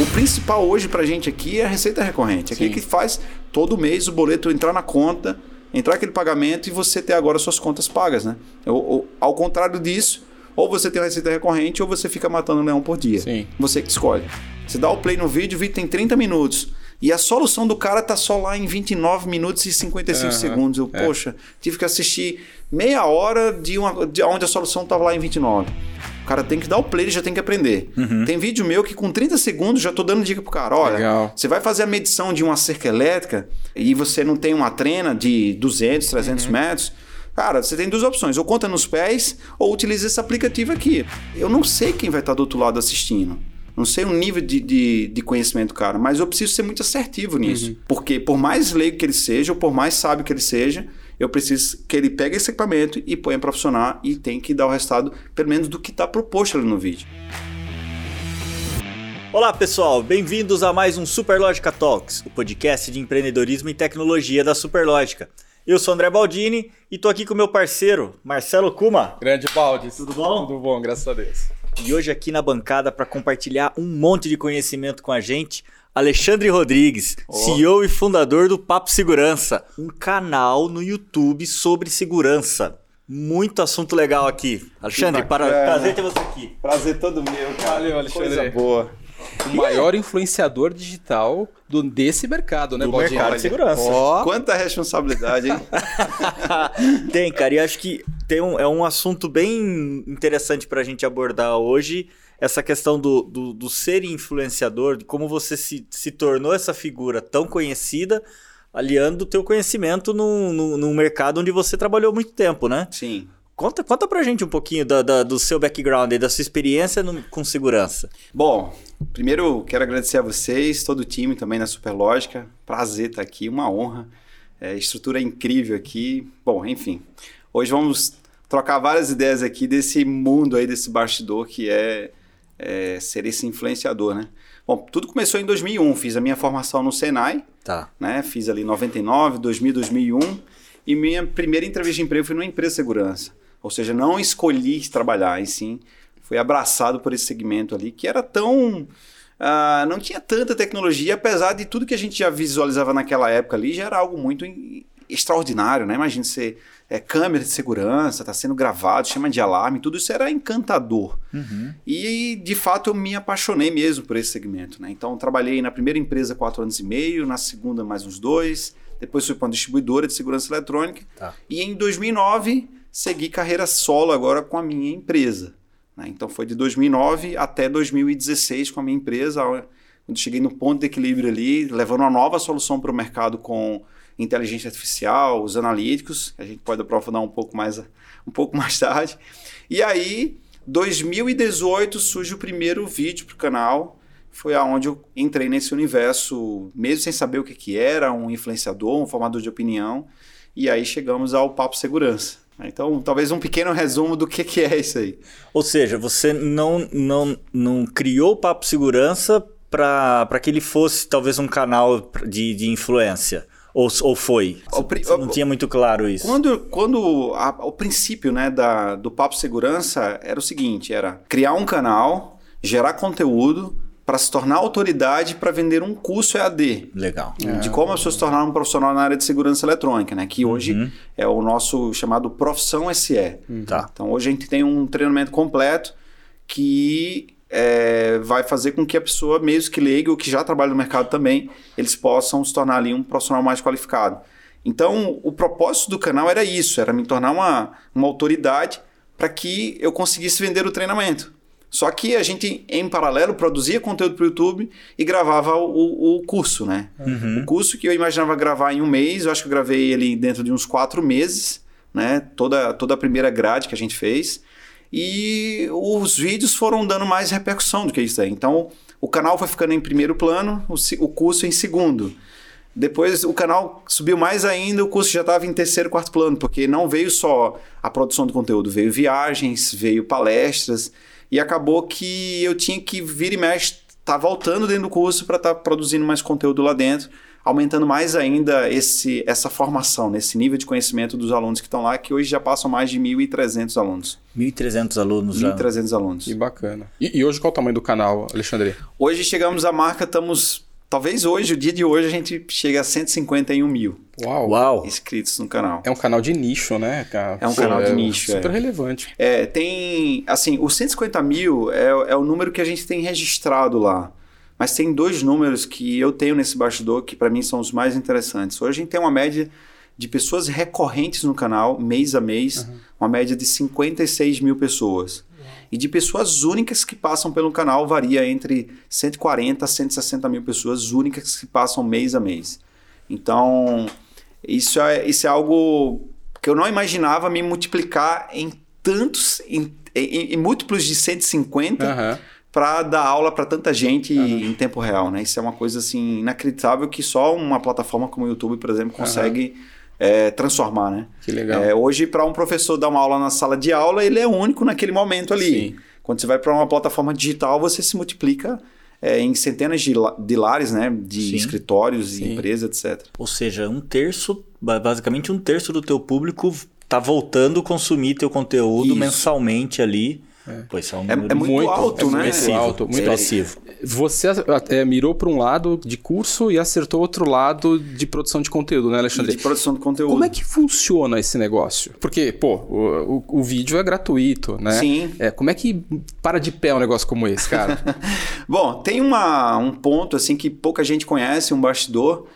O principal hoje pra gente aqui é a receita recorrente. Aquele que faz todo mês o boleto entrar na conta, entrar aquele pagamento e você ter agora suas contas pagas, né? Ou, ou, ao contrário disso, ou você tem uma receita recorrente ou você fica matando um leão por dia. Sim. Você que escolhe. Você dá o play no vídeo, o vídeo tem 30 minutos. E a solução do cara tá só lá em 29 minutos e 55 Aham, segundos. Eu, é. poxa, tive que assistir meia hora de, uma, de onde a solução tava lá em 29. O cara tem que dar o play, ele já tem que aprender. Tem vídeo meu que com 30 segundos já tô dando dica pro cara. Olha, Legal. você vai fazer a medição de uma cerca elétrica e você não tem uma trena de 200, 300 metros. Cara, você tem duas opções: ou conta nos pés, ou utiliza esse aplicativo aqui. Eu não sei quem vai estar do outro lado assistindo. Não sei o nível de, de, de conhecimento do cara, mas eu preciso ser muito assertivo nisso. Porque por mais leigo que ele seja, ou por mais sábio que ele seja, eu preciso que ele pegue esse equipamento e ponha para funcionar e tem que dar o resultado, pelo menos, do que está proposto ali no vídeo. Olá pessoal, bem-vindos a mais um Superlógica Talks, o podcast de empreendedorismo e tecnologia da Superlógica. Eu sou André Baldini e tô aqui com meu parceiro, Marcelo Kuma. Grande Baldes. Tudo bom? Tudo bom, graças a Deus. E hoje aqui na bancada para compartilhar um monte de conhecimento com a gente, Alexandre Rodrigues, CEO e fundador do Papo Segurança, um canal no YouTube sobre segurança. Muito assunto legal aqui. Alexandre, para, prazer ter você aqui. Prazer todo meu, cara. Valeu, Alexandre. Coisa boa. O maior influenciador digital do, desse mercado, né, Do Baldini? mercado de segurança. Ó, Quanta responsabilidade, hein? tem, cara, e acho que tem um, é um assunto bem interessante pra gente abordar hoje. Essa questão do, do, do ser influenciador, de como você se, se tornou essa figura tão conhecida, aliando o teu conhecimento num, num, num mercado onde você trabalhou muito tempo, né? Sim. Conta, conta pra gente um pouquinho da, da- do seu background e da sua experiência no- com segurança. Bom, primeiro quero agradecer a vocês, todo o time também na Superlógica. Prazer estar aqui, uma honra. É, estrutura incrível aqui. Bom, enfim. Hoje vamos trocar várias ideias aqui desse mundo aí, desse bastidor que é, é ser esse influenciador, né? Bom, tudo começou em 2001. Fiz a minha formação no Senai, Tá. né? Fiz ali 99, 2000, 2001. E minha primeira entrevista de emprego foi numa empresa de segurança. Ou seja, não escolhi trabalhar, e sim fui abraçado por esse segmento ali, que era tão. ah, não tinha tanta tecnologia, apesar de tudo que a gente já visualizava naquela época ali, já era algo muito extraordinário, né? Imagina você. É, câmera de segurança, está sendo gravado, chama de alarme, tudo isso era encantador. E de fato eu me apaixonei mesmo por esse segmento. Né? Então trabalhei na primeira empresa quatro anos e meio, na segunda mais uns dois, depois fui para uma distribuidora de segurança eletrônica Tá. e em 2009 segui carreira solo agora com a minha empresa. né? Então foi de 2009 até 2016 com a minha empresa, quando cheguei no ponto de equilíbrio ali, levando uma nova solução para o mercado com inteligência artificial, os analíticos, a gente pode aprofundar um pouco mais, um pouco mais tarde. E aí, 2018 surge o primeiro vídeo para o canal. Foi aonde eu entrei nesse universo, mesmo sem saber o que, que era, um influenciador, um formador de opinião. E aí chegamos ao Papo Segurança. Então, talvez um pequeno resumo do que, que é isso aí. Ou seja, você não, não, não criou o Papo Segurança para que ele fosse talvez um canal de, de influência. Ou, ou foi? Você não tinha muito claro isso. Quando, quando a- o princípio né, da, do Papo Segurança era o seguinte: era criar um canal, gerar conteúdo para se tornar autoridade para vender um curso EAD. Legal. De como as pessoas se tornaram um profissional na área de segurança eletrônica, né? Que hoje é o nosso chamado Profissão SE. Tá. Então hoje a gente tem um treinamento completo que é, vai fazer com que a pessoa, mesmo que leiga ou que já trabalha no mercado também, eles possam se tornar ali um profissional mais qualificado. Então o propósito do canal era isso, era me tornar uma, uma autoridade para que eu conseguisse vender o treinamento. Só que a gente, em paralelo, produzia conteúdo para o YouTube e gravava o, o curso, né? O curso que eu imaginava gravar em um mês, eu acho que eu gravei ele dentro de uns quatro meses, né? Toda, toda a primeira grade que a gente fez. E os vídeos foram dando mais repercussão do que isso aí. Então, o canal foi ficando em primeiro plano, o, o curso em segundo. Depois o canal subiu mais ainda, o curso já estava em terceiro, quarto plano, porque não veio só a produção do conteúdo, veio viagens, veio palestras, e acabou que eu tinha que vir e mexe, tá voltando dentro do curso para estar produzindo mais conteúdo lá dentro, aumentando mais ainda esse, essa formação, nesse nível de conhecimento dos alunos que estão lá, que hoje já passam mais de 1.300 alunos. 1.300 alunos já. 1.300 alunos. Que bacana. E, e hoje qual o tamanho do canal, Alexandre? Hoje chegamos à marca, estamos. Talvez hoje, o dia de hoje, a gente chegue a 151 mil Uau. Uau! inscritos no canal. É um canal de nicho, né? cara? É um canal de nicho, Super é. relevante. É, tem. Assim, os 150 mil é, é o número que a gente tem registrado lá. Mas tem dois números que eu tenho nesse bastidor que para mim são os mais interessantes. Hoje a gente tem uma média de pessoas recorrentes no canal, mês a mês, uma média de 56 mil pessoas. E de pessoas únicas que passam pelo canal varia entre 140 a 160 mil pessoas únicas que passam mês a mês. Então, isso é, isso é algo que eu não imaginava me multiplicar em tantos, em, em- em múltiplos de 150 Aham. Para dar aula para tanta gente em tempo real, né? Isso é uma coisa assim inacreditável que só uma plataforma como o YouTube, por exemplo, consegue é, transformar, né? Que legal. É, hoje, para um professor dar uma aula na sala de aula, ele é único naquele momento ali. Sim. Quando você vai para uma plataforma digital, você se multiplica é, em centenas de, de lares, né? De Sim. escritórios Sim. e empresas, etc. Ou seja, um terço, ba- basicamente um terço do teu público tá voltando a consumir teu conteúdo Isso. mensalmente ali. Pô, isso é um É, número é muito, Muito, alto, é né? muito alto, muito expressivo. Você é, mirou para um lado de curso e acertou outro lado de produção de conteúdo, né, E Alexandre? de produção de conteúdo. Como é que funciona esse negócio? Porque, pô, o, o- o vídeo é gratuito, né? Sim. É, como é que para de pé um negócio como esse, cara? Bom, tem uma, um ponto assim que pouca gente conhece, um bastidor.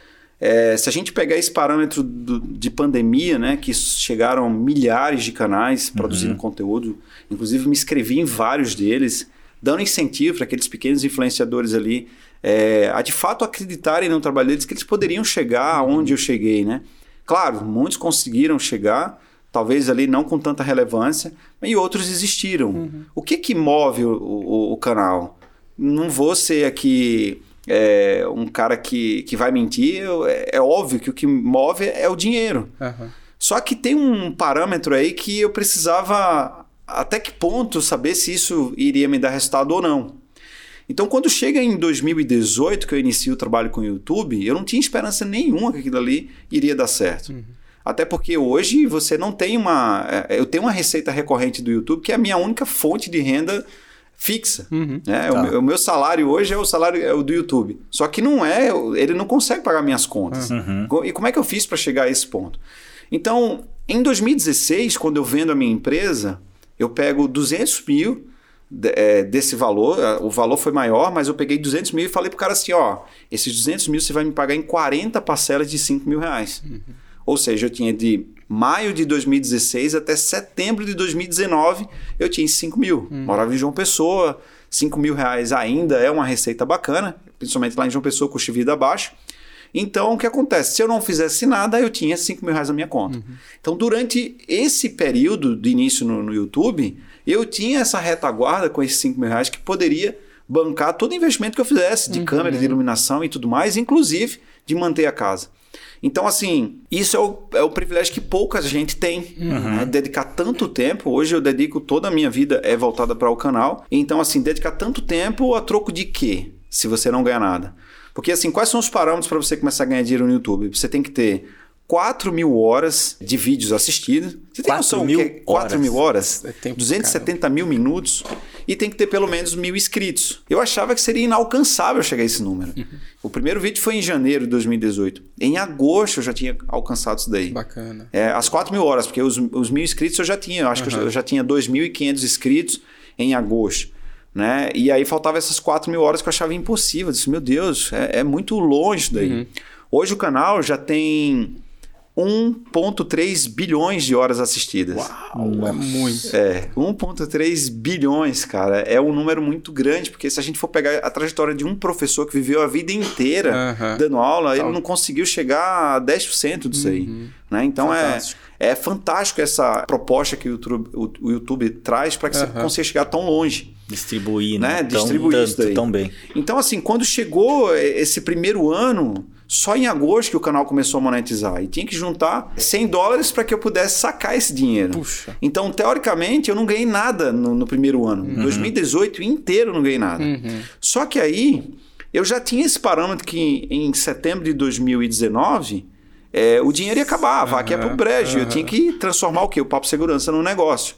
É, se a gente pegar esse parâmetro do- de pandemia, né, que chegaram milhares de canais produzindo conteúdo, inclusive me inscrevi em vários deles, dando incentivo para aqueles pequenos influenciadores ali é, a de fato acreditarem no trabalho deles, que eles poderiam chegar aonde eu cheguei, né? Claro, muitos conseguiram chegar, talvez ali não com tanta relevância, e outros existiram. O que que move o, o- o canal? Não vou ser aqui é, um cara que, que vai mentir, é, é óbvio que o que move é o dinheiro. Aham. Só que tem um parâmetro aí que eu precisava até que ponto saber se isso iria me dar resultado ou não. Então, quando chega em 2018, que eu inicio o trabalho com o YouTube, eu não tinha esperança nenhuma que aquilo ali iria dar certo. Até porque hoje você não tem uma. é, Eu tenho uma receita recorrente do YouTube que é a minha única fonte de renda fixa. Uhum. né? Tá. O, meu, o meu salário hoje é o salário é o do YouTube. Só que não é, ele não consegue pagar minhas contas. Uhum. Co- E como é que eu fiz para chegar a esse ponto? Então, em 2016, quando eu vendo a minha empresa, eu pego 200 mil de- é, desse valor, o valor foi maior, mas eu peguei 200 mil e falei pro cara assim, ó, esses 200 mil você vai me pagar em 40 parcelas de 5 mil reais. Ou seja, eu tinha de maio de 2016 até setembro de 2019, eu tinha 5 mil. Morava em João Pessoa, 5 mil reais ainda é uma receita bacana, principalmente lá em João Pessoa, custo de vida baixo. Então, o que acontece? Se eu não fizesse nada, eu tinha 5 mil reais na minha conta. Então, durante esse período de início no, no YouTube, eu tinha essa retaguarda com esses 5 mil reais que poderia bancar todo o investimento que eu fizesse, de câmera, de iluminação e tudo mais, inclusive de manter a casa. Então, assim, isso é o, é o privilégio que pouca gente tem. né? Dedicar tanto tempo. Hoje eu dedico toda a minha vida é voltada para o canal. Então, assim, dedicar tanto tempo a troco de quê? Se você não ganha nada. Porque, assim, quais são os parâmetros para você começar a ganhar dinheiro no YouTube? Você tem que ter 4 mil horas de vídeos assistidos. Você tem 4 noção mil que é 4 mil horas? É tempo pra 270 mil minutos. E tem que ter pelo menos mil inscritos. Eu achava que seria inalcançável chegar a esse número. O primeiro vídeo foi em janeiro de 2018. Em agosto eu já tinha alcançado isso daí. Bacana. É, as 4 mil horas, porque os, os mil inscritos eu já tinha. Eu acho que eu já- eu já tinha 2.500 inscritos em agosto. Né? E aí faltava essas 4 mil horas que eu achava impossível. Eu disse, meu Deus, é, é muito longe isso daí. Hoje o canal já tem 1,3 bilhões de horas assistidas. Uau, é muito. É, 1,3 bilhões, cara. É um número muito grande, porque se a gente for pegar a trajetória de um professor que viveu a vida inteira Aham. dando aula, ele não conseguiu chegar a 10% disso aí. Né? Então Fantástico. é, é fantástico essa proposta que o YouTube, o, o YouTube traz para que você Aham. consiga chegar tão longe. Distribuir, Né? né? Tão- Distribuir isso tanto, daí. tão bem. Então, assim, quando chegou esse primeiro ano, só em agosto que o canal começou a monetizar. E tinha que juntar 100 dólares para que eu pudesse sacar esse dinheiro. Puxa. Então, teoricamente, eu não ganhei nada no, no primeiro ano. Em 2018 inteiro eu não ganhei nada. Uhum. Só que aí eu já tinha esse parâmetro que em setembro de 2019 é, o dinheiro ia acabar, a vaca ia pro brejo. Eu tinha que transformar o quê? O papo segurança no negócio.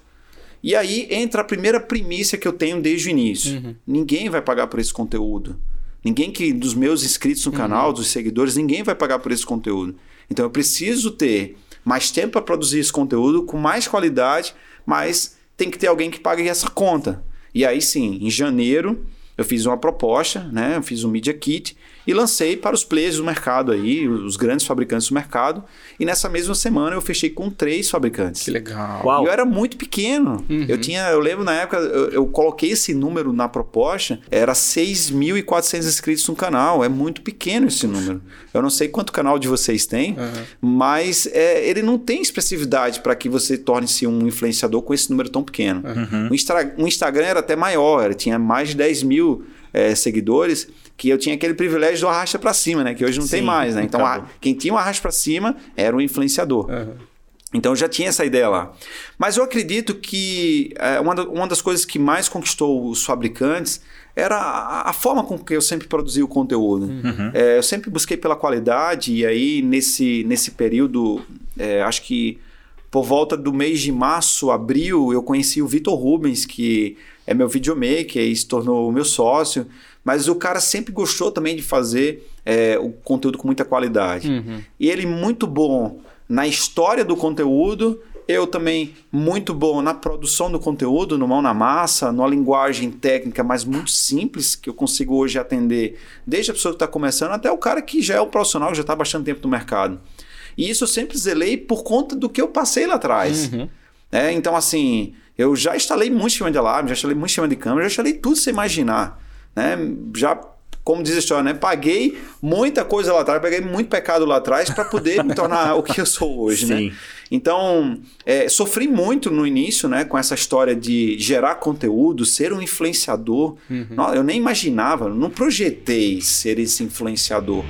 E aí entra a primeira primícia que eu tenho desde o início. Uhum. Ninguém vai pagar por esse conteúdo. Ninguém que dos meus inscritos no canal, dos seguidores, ninguém vai pagar por esse conteúdo. Então eu preciso ter mais tempo para produzir esse conteúdo com mais qualidade, mas tem que ter alguém que pague essa conta. E aí sim, em janeiro eu fiz uma proposta, né? Eu fiz um Media Kit e lancei para os players do mercado aí, os grandes fabricantes do mercado. E nessa mesma semana eu fechei com três fabricantes. Que legal. Uau. E eu era muito pequeno. Eu tinha, eu lembro na época, eu, eu coloquei esse número na proposta, era 6.400 inscritos no canal. É muito pequeno esse número. Eu não sei quanto canal de vocês tem, mas é, ele não tem expressividade para que você torne-se um influenciador com esse número tão pequeno. O, Instra- o Instagram era até maior, ele tinha mais de 10 mil é, seguidores, que eu tinha aquele privilégio do arrasta para cima, né? Que hoje não tem Sim, mais, né? Então, a- quem tinha o arrasta para cima era o influenciador. Então eu já tinha essa ideia lá. Mas eu acredito que é, uma, da- uma das coisas que mais conquistou os fabricantes era a, a forma com que eu sempre produzia o conteúdo. É, eu sempre busquei pela qualidade, e aí nesse, nesse período, é, acho que por volta do mês de março, abril, eu conheci o Vitor Rubens, que é meu videomaker e se tornou meu sócio. Mas o cara sempre gostou também de fazer é, o conteúdo com muita qualidade. E ele muito bom na história do conteúdo, eu também muito bom na produção do conteúdo, no mão na massa, numa linguagem técnica, mas muito simples, que eu consigo hoje atender desde a pessoa que está começando até o cara que já é um profissional, que já está há bastante tempo no mercado. E isso eu sempre zelei por conta do que eu passei lá atrás. É, então, assim, eu já instalei muito sistema de alarme, já instalei muito sistema de câmera, já instalei tudo sem imaginar. Né? Já, como diz a história, né? paguei muita coisa lá atrás, peguei muito pecado lá atrás para poder me tornar o que eu sou hoje. Sim. Né? Então, é, sofri muito no início né, com essa história de gerar conteúdo, ser um influenciador. Não, eu nem imaginava, não projetei ser esse influenciador.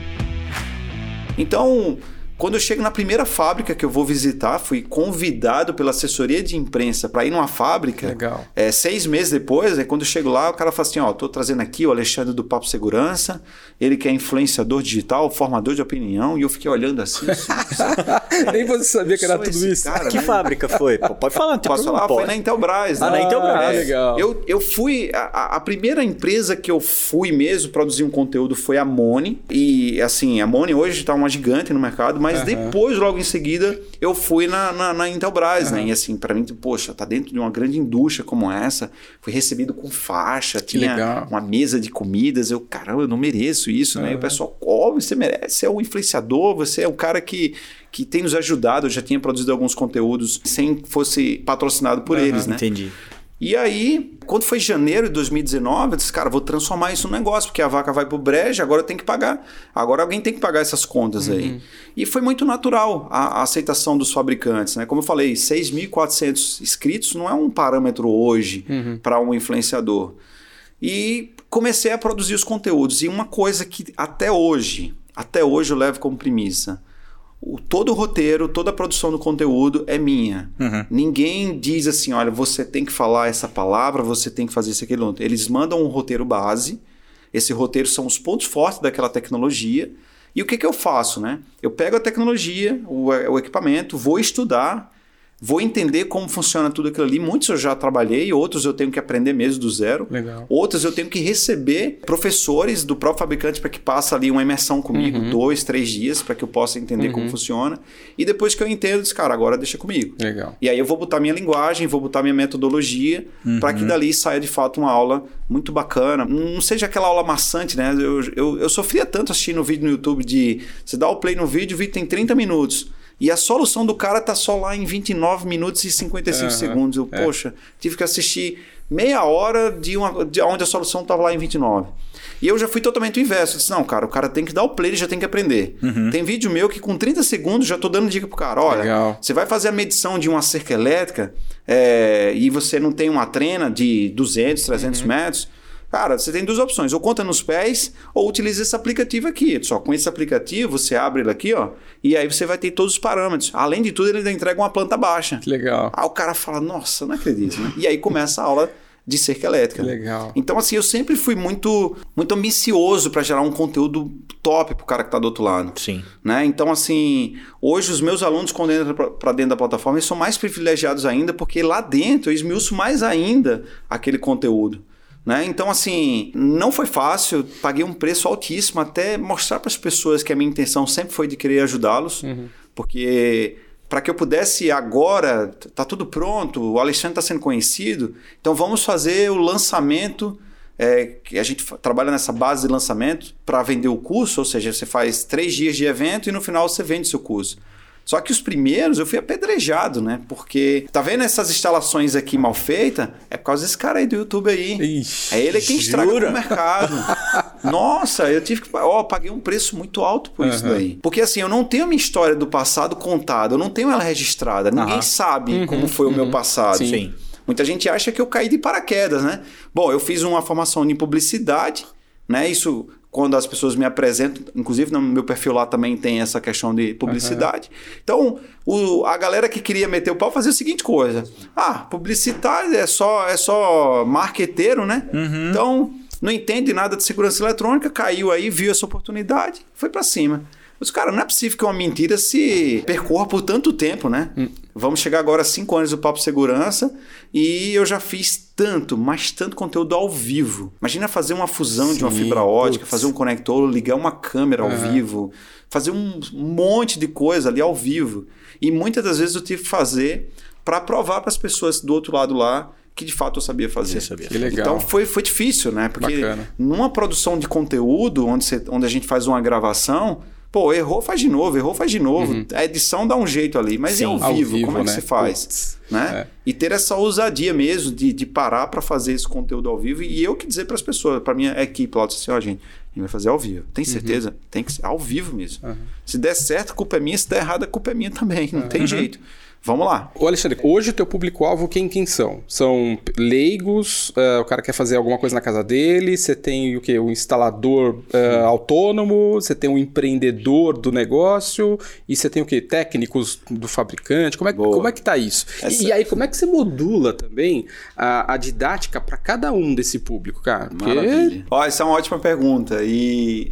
Então, quando eu chego na primeira fábrica que eu vou visitar, fui convidado pela assessoria de imprensa para ir numa fábrica. Legal. É, seis meses depois, é quando eu chego lá, o cara fala assim: Ó, tô trazendo aqui o Alexandre do Papo Segurança, ele que é influenciador digital, formador de opinião, e eu fiquei olhando assim. assim Nem você sabia que era tudo isso. cara, Que né? fábrica foi? Pô, Pode falar, não tem Posso problema, falar? Foi pode. na Intelbras. Ah, né? na Intelbras. Ah, legal. Eu, eu fui. A, a- a primeira empresa que eu fui mesmo produzir um conteúdo foi a Mone. E assim, a Mone hoje está uma gigante no mercado, mas depois, logo em seguida, eu fui na, na, na Intelbras, né? E assim, para mim, poxa, tá dentro de uma grande indústria como essa. Fui recebido com faixa, tinha legal. uma mesa de comidas. Eu, caramba, eu não mereço isso, né? E o pessoal, óbvio, você merece, você é um influenciador, você é um cara que. Que tem nos ajudado, eu já tinha produzido alguns conteúdos sem que fosse patrocinado por eles, né? Entendi. E aí, quando foi janeiro de 2019, eu disse, cara, vou transformar isso num negócio, porque a vaca vai pro brejo, agora eu tenho que pagar. Agora alguém tem que pagar essas contas aí. E foi muito natural a, a aceitação dos fabricantes, né? Como eu falei, 6.400 inscritos não é um parâmetro hoje para um influenciador. E comecei a produzir os conteúdos. E uma coisa que até hoje, até hoje eu levo como premissa. O, todo o roteiro, toda a produção do conteúdo é minha. Ninguém diz assim, olha, você tem que falar essa palavra, você tem que fazer isso, aquilo. Eles mandam um roteiro base. Esse roteiro são os pontos fortes daquela tecnologia. E o que, que eu faço, né? Eu pego a tecnologia, o, o equipamento, vou estudar, vou entender como funciona tudo aquilo ali. Muitos eu já trabalhei, outros eu tenho que aprender mesmo do zero. Legal. Outros eu tenho que receber professores do próprio fabricante para que passe ali uma imersão comigo, dois, três dias, para que eu possa entender como funciona. E depois que eu entendo, eu disse, cara, agora deixa comigo. Legal. E aí eu vou botar minha linguagem, vou botar minha metodologia, para que dali saia de fato uma aula muito bacana. Não seja aquela aula maçante, né? Eu, eu, eu sofria tanto assistindo o vídeo no YouTube de você dá o play no vídeo, o vídeo tem 30 minutos. E a solução do cara tá só lá em 29 minutos e 55 Aham, segundos. Eu, é. poxa, tive que assistir meia hora de, uma, de onde a solução estava lá em 29. E eu já fui totalmente o inverso. Eu disse, não, cara, o cara tem que dar o play, ele já tem que aprender. Tem vídeo meu que com 30 segundos já tô dando dica pro cara. Olha, Legal. você vai fazer a medição de uma cerca elétrica é, e você não tem uma trena de 200, 300 metros. Cara, você tem duas opções. Ou conta nos pés, ou utiliza esse aplicativo aqui. Só com esse aplicativo, você abre ele aqui, ó. E aí você vai ter todos os parâmetros. Além de tudo, ele ainda entrega uma planta baixa. Que legal. Aí o cara fala, nossa, não acredito, né? E aí começa a aula de cerca elétrica. Legal. Então, assim, eu sempre fui muito, muito ambicioso para gerar um conteúdo top pro cara que tá do outro lado. Sim. Né? Então, assim, hoje os meus alunos, quando entram para dentro da plataforma, eles são mais privilegiados ainda, porque lá dentro eu esmiuço mais ainda aquele conteúdo. Né? Então, assim, não foi fácil, paguei um preço altíssimo até mostrar para as pessoas que a minha intenção sempre foi de querer ajudá-los, Uhum. porque para que eu pudesse agora, tá tudo pronto, o Alexandre está sendo conhecido, então vamos fazer o lançamento. É, que a gente trabalha nessa base de lançamento para vender o curso, ou seja, você faz três dias de evento e no final você vende seu curso. Só que os primeiros eu fui apedrejado, né? Porque tá vendo essas instalações aqui mal feitas? É por causa desse cara aí do YouTube aí. Ixi, É ele quem estraga o mercado. Nossa, eu tive que. Ó, paguei um preço muito alto por isso Aham. daí. Porque assim, eu não tenho a minha história do passado contada, eu não tenho ela registrada. Ninguém Aham. sabe como foi o meu passado. Sim. Sim. Muita gente acha que eu caí de paraquedas, né? Bom, eu fiz uma formação em publicidade, né? Isso quando as pessoas me apresentam, inclusive no meu perfil lá também tem essa questão de publicidade. Então, o- a galera que queria meter o pau fazia a seguinte coisa: ah, publicitário é só é só marqueteiro, né? Então, não entende nada de segurança eletrônica, caiu aí, viu essa oportunidade, foi pra cima. Mas, cara, não é possível que uma mentira se percorra por tanto tempo, né? Vamos chegar agora a cinco anos do Papo Segurança e eu já fiz tanto, mas tanto conteúdo ao vivo. Imagina fazer uma fusão de uma Sim, fibra ótica, putz. fazer um conector, ligar uma câmera ao Aham. vivo, fazer um monte de coisa ali ao vivo. E muitas das vezes eu tive que fazer para provar para as pessoas do outro lado lá que de fato eu sabia fazer. Você sabia. Que legal. Então foi, foi difícil, né? Porque Bacana. numa produção de conteúdo, onde, você- onde a gente faz uma gravação, pô, errou, faz de novo, errou, faz de novo. A edição dá um jeito ali, mas Sim, é ao ao vivo, vivo, como é que né? se faz? Putz, né? é. E ter essa ousadia mesmo de, de parar para fazer esse conteúdo ao vivo e eu que dizer para as pessoas, para minha equipe lá, assim, ó, gente, a gente vai fazer ao vivo. Tem certeza? Tem que ser ao vivo mesmo. Uhum. Se der certo, culpa é minha, se der errado, a culpa é minha também. Não tem jeito. Vamos lá. Ô Alexandre, hoje o teu público-alvo quem, quem são? São leigos, eh, o cara quer fazer alguma coisa na casa dele, você tem o quê? O instalador eh, autônomo, você tem o empreendedor do negócio e você tem o quê? Técnicos do fabricante. Como é, Boa. como é que tá isso? E- Essa- E, aí, como é que você modula também a, a didática para cada um desse público, cara? Porque- Maravilha. Ó, essa é uma ótima pergunta. E,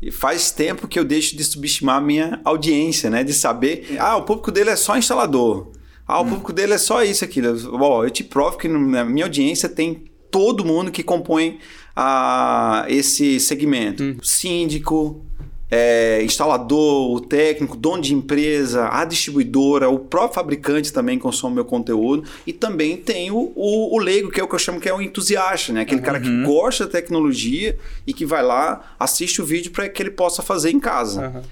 e faz tempo que eu deixo de subestimar a minha audiência, né? De saber, ah, o público dele é só instalador. Ah, o público dele é só isso, aquilo. Bom, eu te provo que na minha audiência tem todo mundo que compõe a, esse segmento. Síndico, é, instalador, o técnico, dono de empresa, a distribuidora, o próprio fabricante também consome meu conteúdo. E também tem o, o, o leigo, que é o que eu chamo que é o entusiasta, né? Aquele cara que gosta da tecnologia e que vai lá, assiste o vídeo para que ele possa fazer em casa. Aham.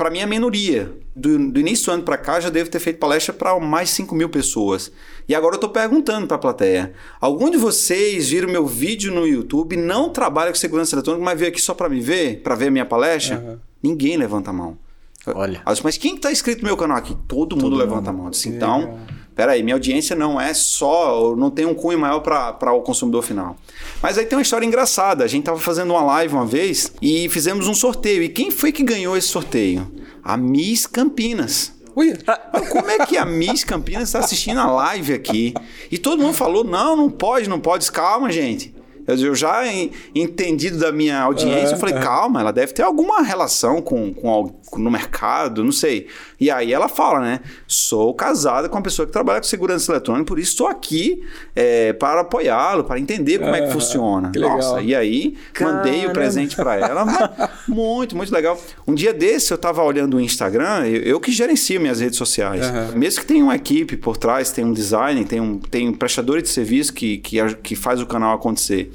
Para mim é minoria. Do, do início do ano para cá, já devo ter feito palestra para mais 5 mil pessoas. E agora eu estou perguntando para a plateia: algum de vocês viram meu vídeo no YouTube, não trabalha com segurança eletrônica, mas veio aqui só para me ver, para ver a minha palestra? Aham. Ninguém levanta a mão. Olha. Mas quem está inscrito no meu canal aqui? Todo, mundo levanta a mão. Disse, então. Peraí, minha audiência não é só, não tem um cunho maior para o consumidor final. Mas aí tem uma história engraçada. A gente estava fazendo uma live uma vez e fizemos um sorteio. E quem foi que ganhou esse sorteio? A Miss Campinas. Ui, Mas Como é que a Miss Campinas está assistindo a live aqui? E todo mundo falou: não, não pode, não pode. Calma, gente. Eu- já en- entendido da minha audiência, eu falei, calma, ela deve ter alguma relação com, com, com- no mercado, não sei. E aí ela fala, né? Sou casada com uma pessoa que trabalha com segurança eletrônica, por isso estou aqui é, para apoiá-lo, para entender como é que funciona. que legal. Nossa, e aí mandei o Caramba. presente para ela. muito, muito legal. Um dia desse eu estava olhando o Instagram, eu, eu que gerencio minhas redes sociais. Aham. Mesmo que tenha uma equipe por trás, tem um design, tem um, tem um prestador de serviço que, que, que faz o canal acontecer.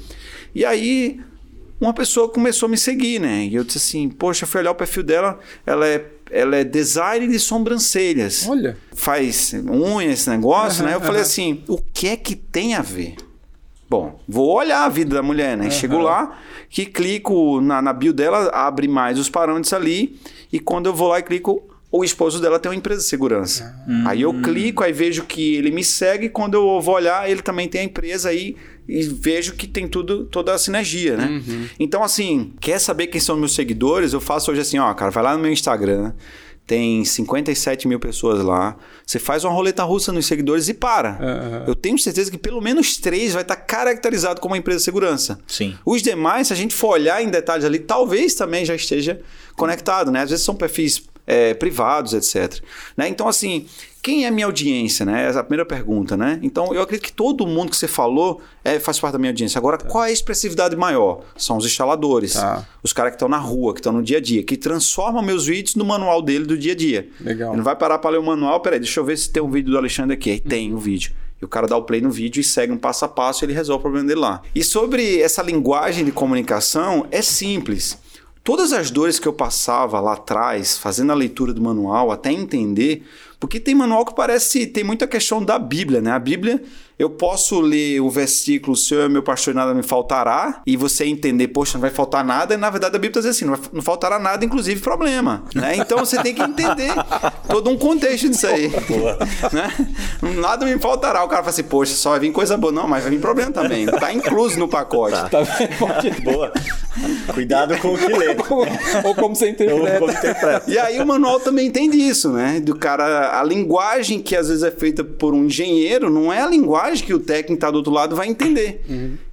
E aí uma pessoa começou a me seguir, né? E eu disse assim, poxa, eu fui olhar o perfil dela, ela é, ela é design de sobrancelhas olha. faz unha, esse negócio, Aham, né? Eu falei aham. assim, o que é que tem a ver? Bom, vou olhar a vida da mulher, né? Chego lá, que clico na, na bio dela, abre mais os parâmetros ali, e quando eu vou lá e clico, o esposo dela tem uma empresa de segurança. Aí eu clico, aí vejo que ele me segue, quando eu vou olhar, ele também tem a empresa aí, e vejo que tem tudo, toda a sinergia, né? Então, assim, quer saber quem são meus seguidores? Eu faço hoje assim, ó, cara, vai lá no meu Instagram, tem 57 mil pessoas lá. Você faz uma roleta russa nos seguidores e para. Uhum. Eu tenho certeza que pelo menos três vai estar caracterizado como uma empresa de segurança. Sim. Os demais, se a gente for olhar em detalhes ali, talvez também já esteja conectado, né? Às vezes são perfis é, privados, etc. Né? Então, assim, quem é minha audiência, né? Essa é a primeira pergunta, né? Então, eu acredito que todo mundo que você falou é, faz parte da minha audiência. Agora, qual é a expressividade maior? São os instaladores, Tá. os caras que estão na rua, que estão no dia a dia, que transformam meus vídeos no manual dele do dia a dia. Legal. Ele não vai parar para ler o manual, peraí, deixa eu ver se tem um vídeo do Alexandre aqui. Aí tem o vídeo. E o cara dá o play no vídeo e segue um passo a passo e ele resolve o problema dele lá. E sobre essa linguagem de comunicação, é simples. Todas as dores que eu passava lá atrás, fazendo a leitura do manual, até entender, porque tem manual que parece, tem muita questão da Bíblia, né? A Bíblia, eu posso ler o versículo, o Senhor é meu pastor e nada me faltará, e você entender, poxa, não vai faltar nada, e na verdade a Bíblia está dizendo assim, não, vai- não faltará nada, inclusive problema, né? Então você tem que entender todo um contexto disso aí, né? Nada me faltará. O cara fala assim, poxa, só vai vir coisa boa. Não, mas vai vir problema também. Tá incluso no pacote. Tá vendo? Pode- Boa. Cuidado com o que lê. Ou como você interpreta. vou interpretar. E aí o manual também tem disso, né? Do cara, a linguagem que às vezes é feita por um engenheiro não é a linguagem que o técnico que tá do outro lado vai entender.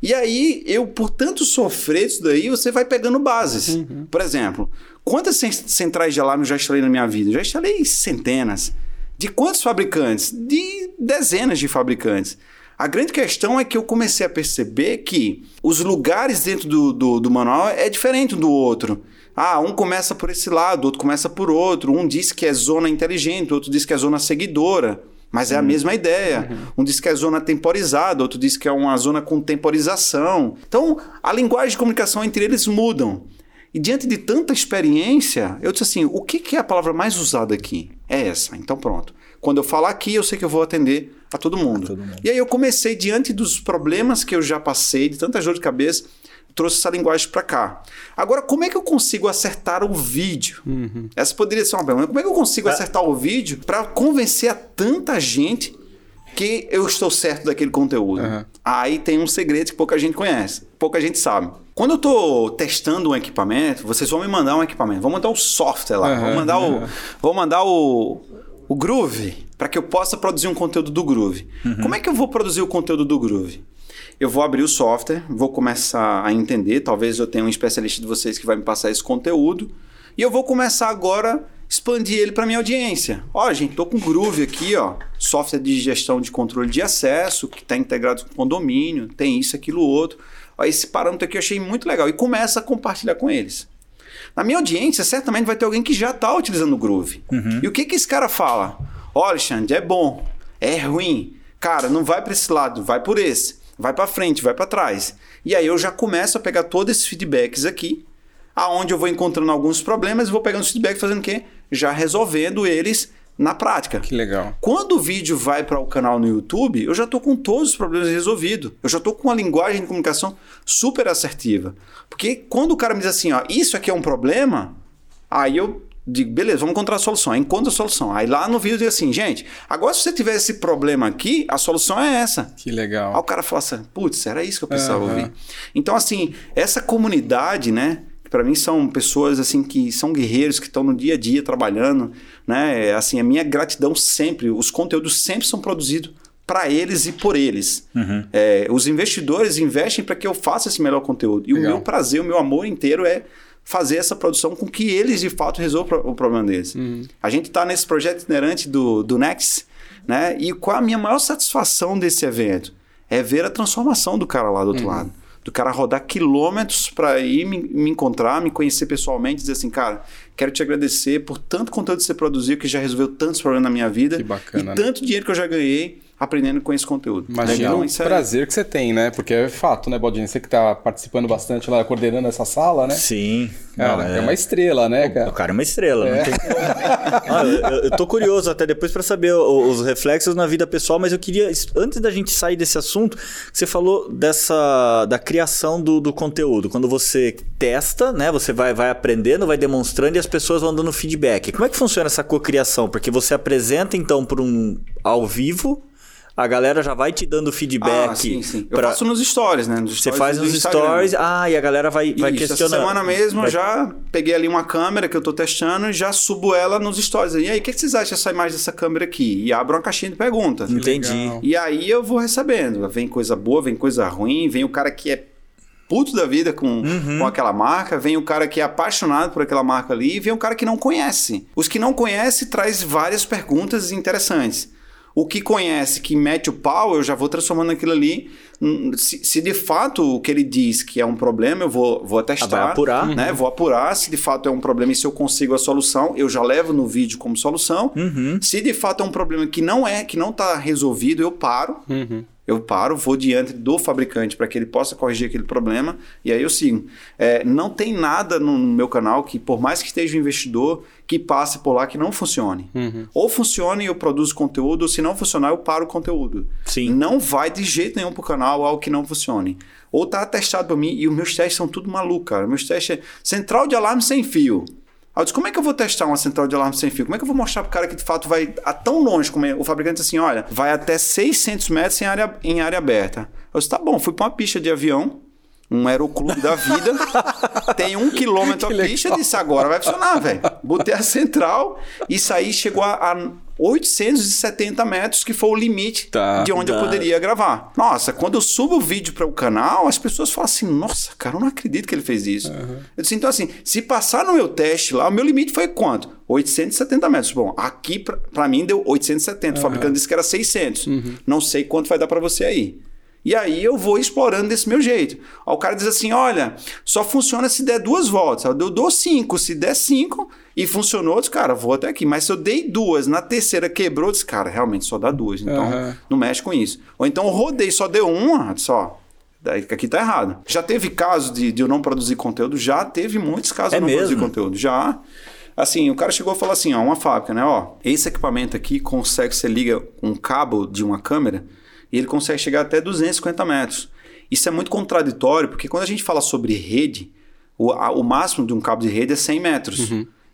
E aí eu, por tanto sofrer isso daí, você vai pegando bases. Por exemplo, quantas cen- centrais de alarme eu já instalei na minha vida? Eu já instalei centenas. De quantos fabricantes? De dezenas de fabricantes. A grande questão é que eu comecei a perceber que os lugares dentro do, do, do manual é diferente um do outro. Ah, um começa por esse lado, outro começa por outro. Um diz que é zona inteligente, outro diz que é zona seguidora. Mas é a mesma ideia. Um diz que é zona temporizada, outro diz que é uma zona com temporização. Então, a linguagem de comunicação entre eles mudam. E diante de tanta experiência, eu disse assim: o que, que é a palavra mais usada aqui? É essa. Então, pronto. Quando eu falar aqui, eu sei que eu vou atender a todo mundo. todo mundo. E aí eu comecei, diante dos problemas que eu já passei, de tanta dor de cabeça, trouxe essa linguagem para cá. Agora, como é que eu consigo acertar o vídeo? Essa poderia ser uma pergunta. Como é que eu consigo acertar o vídeo para convencer a tanta gente que eu estou certo daquele conteúdo? Aham. Aí tem um segredo que pouca gente conhece, pouca gente sabe. Quando eu estou testando um equipamento, vocês vão me mandar um equipamento, vão mandar o software lá, Aham, vão mandar o, vou mandar o, o Groove para que eu possa produzir um conteúdo do Groove. Como é que eu vou produzir o conteúdo do Groove? Eu vou abrir o software, vou começar a entender, talvez eu tenha um especialista de vocês que vai me passar esse conteúdo, e eu vou começar agora a expandir ele para minha audiência. Ó, gente, tô com o Groove aqui, ó, software de gestão de controle de acesso, que está integrado com o condomínio, tem isso, aquilo, outro. Ó, esse parâmetro aqui eu achei muito legal e começa a compartilhar com eles. Na minha audiência, certamente vai ter alguém que já está utilizando o Groove. E o que, que esse cara fala? Ó, Alexandre, é bom, é ruim. Cara, não vai para esse lado, vai por esse. Vai para frente, vai para trás. E aí eu já começo a pegar todos esses feedbacks aqui, aonde eu vou encontrando alguns problemas e vou pegando os feedbacks fazendo o quê? Já resolvendo eles na prática. Que legal. Quando o vídeo vai para o canal no YouTube, eu já estou com todos os problemas resolvidos. Eu já estou com uma linguagem de comunicação super assertiva. Porque quando o cara me diz assim, ó, isso aqui é um problema, aí eu digo, beleza, vamos encontrar a solução. Aí encontro a solução. Aí lá no vídeo eu digo assim, gente, agora se você tiver esse problema aqui, a solução é essa. Que Aí legal. o cara fala assim, putz, era isso que eu precisava Aham. ouvir. Então, assim, essa comunidade, né? que Para mim são pessoas assim que são guerreiros que estão no dia a dia trabalhando, né? É, Assim, a minha gratidão sempre, os conteúdos sempre são produzidos para eles e por eles. Uhum. É, os investidores investem para que eu faça esse melhor conteúdo. E Legal. o meu prazer, o meu amor inteiro é fazer essa produção com que eles de fato resolvam o problema deles. Uhum. A gente está nesse projeto itinerante do, do Next, né? E qual a minha maior satisfação desse evento? É ver a transformação do cara lá do outro lado. Do cara rodar quilômetros para ir me, me encontrar, me conhecer pessoalmente, dizer assim, cara, quero te agradecer por tanto conteúdo que você produziu que já resolveu tantos problemas na minha vida. Que bacana, E né? tanto dinheiro que eu já ganhei aprendendo com esse conteúdo. Imagina Então, o isso é- prazer que você tem, né? Porque é fato, né, Baldini? Você que tá participando bastante lá, coordenando essa sala, né? Sim. Cara, Não, é... uma estrela, né, O cara? cara é uma estrela, É. não tem. Ah, eu, eu tô curioso até depois pra saber os reflexos na vida pessoal, mas eu queria, antes da gente sair desse assunto, você falou dessa da criação do, do conteúdo. Quando você testa, né? Você vai, vai aprendendo, vai demonstrando e as pessoas vão dando feedback. Como é que funciona essa cocriação? Porque você apresenta então por um ao vivo. A galera já vai te dando feedback. Ah, sim, sim. Eu pra- faço nos stories, né? Nos Você stories faz do nos Instagram. stories, ah, e a galera vai, vai Isso, questionando. Essa semana mesmo Vai- eu já peguei ali uma câmera que eu tô testando e já subo ela nos stories. E aí, o que, vocês acham dessa imagem dessa câmera aqui? E abro uma caixinha de perguntas. Entendi. E aí eu vou recebendo. Vem coisa boa, vem coisa ruim, vem o cara que é puto da vida com, Uhum. com aquela marca, vem o cara que é apaixonado por aquela marca ali, e vem o cara que não conhece. Os que não conhecem traz várias perguntas interessantes. O que conhece, que mete o pau, eu já vou transformando aquilo ali. Hum, Se, se de fato o que ele diz que é um problema, eu vou, vou testar. Ah, vai apurar. Né? Vou apurar. Se de fato é um problema e se eu consigo a solução, eu já levo no vídeo como solução. Uhum. Se de fato é um problema que não é, que não está resolvido, eu paro. Uhum. Eu paro, vou diante do fabricante para que ele possa corrigir aquele problema e aí eu sigo. É, não tem nada no meu canal que, por mais que esteja um investidor, que passe por lá que não funcione. Uhum. Ou funcione e eu produzo conteúdo, ou se não funcionar, eu paro o conteúdo. Sim. Não vai de jeito nenhum pro canal algo que não funcione. Ou tá testado para mim e os meus testes são tudo maluco, cara. Meus testes é central de alarme sem fio. Aí eu disse, como é que eu vou testar uma central de alarme sem fio? Como é que eu vou mostrar pro cara que de fato vai a tão longe como é? o fabricante diz assim, olha, vai até 600 metros em área, em área aberta. Eu disse, tá bom, fui para uma pista de avião, um aeroclube da vida, tem um quilômetro a pista, eu disse, agora vai funcionar, velho. Botei a central, isso aí chegou a, a 870 metros, que foi o limite Tá. de onde eu Tá. poderia gravar. Nossa, quando eu subo o vídeo para o canal, as pessoas falam assim: nossa, cara, eu não acredito que ele fez isso. Eu disse, então, assim, se passar no meu teste lá, o meu limite foi quanto? 870 metros. Bom, aqui pra mim deu 870. O fabricante disse que era 600. Não sei quanto vai dar para você aí. E aí eu vou explorando desse meu jeito. Aí o cara diz assim: olha, só funciona se der duas voltas. Eu dou cinco. Se der cinco e funcionou, eu disse, cara, vou até aqui. Mas se eu dei duas, na terceira quebrou, eu disse, cara, realmente só dá duas. Então Aham. não mexe com isso. Ou então eu rodei, só deu uma, só. Daí que aqui tá errado. Já teve casos de, de eu não produzir conteúdo? Já teve muitos casos É de não produzir mesmo? conteúdo. Já. Assim, o cara chegou e falou assim, ó, uma fábrica, né? Ó, esse equipamento aqui consegue, você liga um cabo de uma câmera e ele consegue chegar até 250 metros. Isso é muito contraditório, porque quando a gente fala sobre rede, o, a- o máximo de um cabo de rede é 100 metros.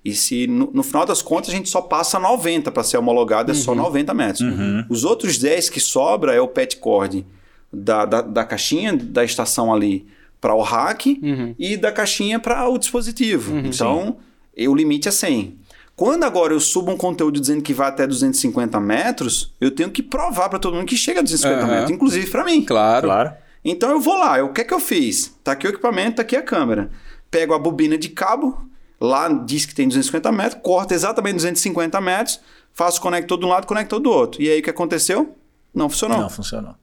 E se no, no final das contas a gente só passa 90 para ser homologado, é só 90 metros. Os outros 10 que sobra é o pet cord da, da, da caixinha da estação ali para o rack e da caixinha para o dispositivo. Então, e o limite é 100. Quando agora eu subo um conteúdo dizendo que vai até 250 metros, eu tenho que provar para todo mundo que chega a 250 Aham. metros, inclusive para mim. Claro. Claro. Então eu vou lá, eu- o que é que eu fiz? Tá aqui o equipamento, tá aqui a câmera. Pego a bobina de cabo, lá diz que tem 250 metros, corto exatamente 250 metros, faço o conector de um lado, conector do outro. E aí o que aconteceu? Não funcionou. Não funcionou.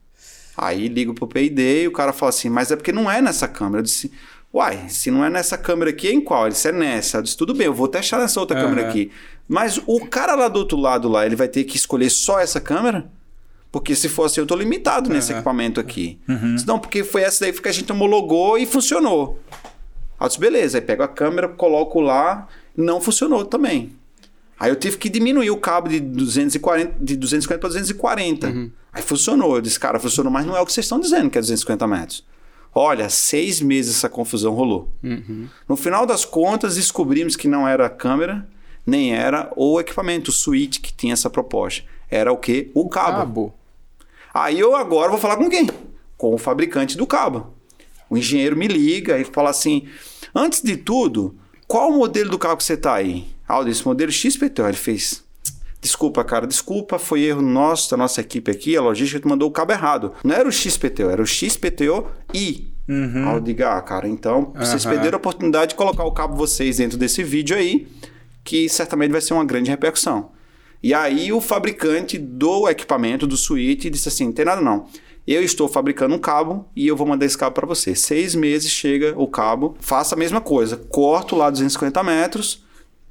Aí ligo pro PID e o cara fala assim, mas é porque não é nessa câmera. Eu disse, uai, se não é nessa câmera aqui, é em qual? Ele disse, é nessa. Eu disse, tudo bem, eu vou testar nessa outra Aham. câmera aqui. Mas o cara lá do outro lado lá, ele vai ter que escolher só essa câmera? Porque se fosse eu tô limitado nesse Aham. equipamento aqui. Disse, Não, porque foi essa daí que a gente homologou e funcionou. Aí eu disse, beleza, aí pego a câmera, coloco lá, não funcionou também. Aí eu tive que diminuir o cabo de 240, de 250 para 240. Aí funcionou. Eu disse, cara, funcionou, mas não é o que vocês estão dizendo que é 250 metros. Olha, seis meses essa confusão rolou. No final das contas, descobrimos que não era a câmera, nem era o equipamento, o switch que tinha essa proposta. Era o quê? O cabo. Cabo. Aí eu agora vou falar com quem? Com o fabricante do cabo. O engenheiro me liga e fala assim: antes de tudo, qual o modelo do cabo que você tá aí? Ah, eu disse, modelo XPTO. Ele fez. Desculpa, cara, desculpa, foi erro nosso, da nossa equipe aqui, a logística te mandou o cabo errado. Não era o XPTO, era o XPTO-I. Aí eu digo, ah, cara, então vocês Aham. perderam a oportunidade de colocar o cabo vocês dentro desse vídeo aí, que certamente vai ser uma grande repercussão. E aí o fabricante do equipamento, do switch, disse assim, não tem nada não. Eu estou fabricando um cabo e eu vou mandar esse cabo para você. Seis meses chega o cabo, faça a mesma coisa. Corto lá 250 metros,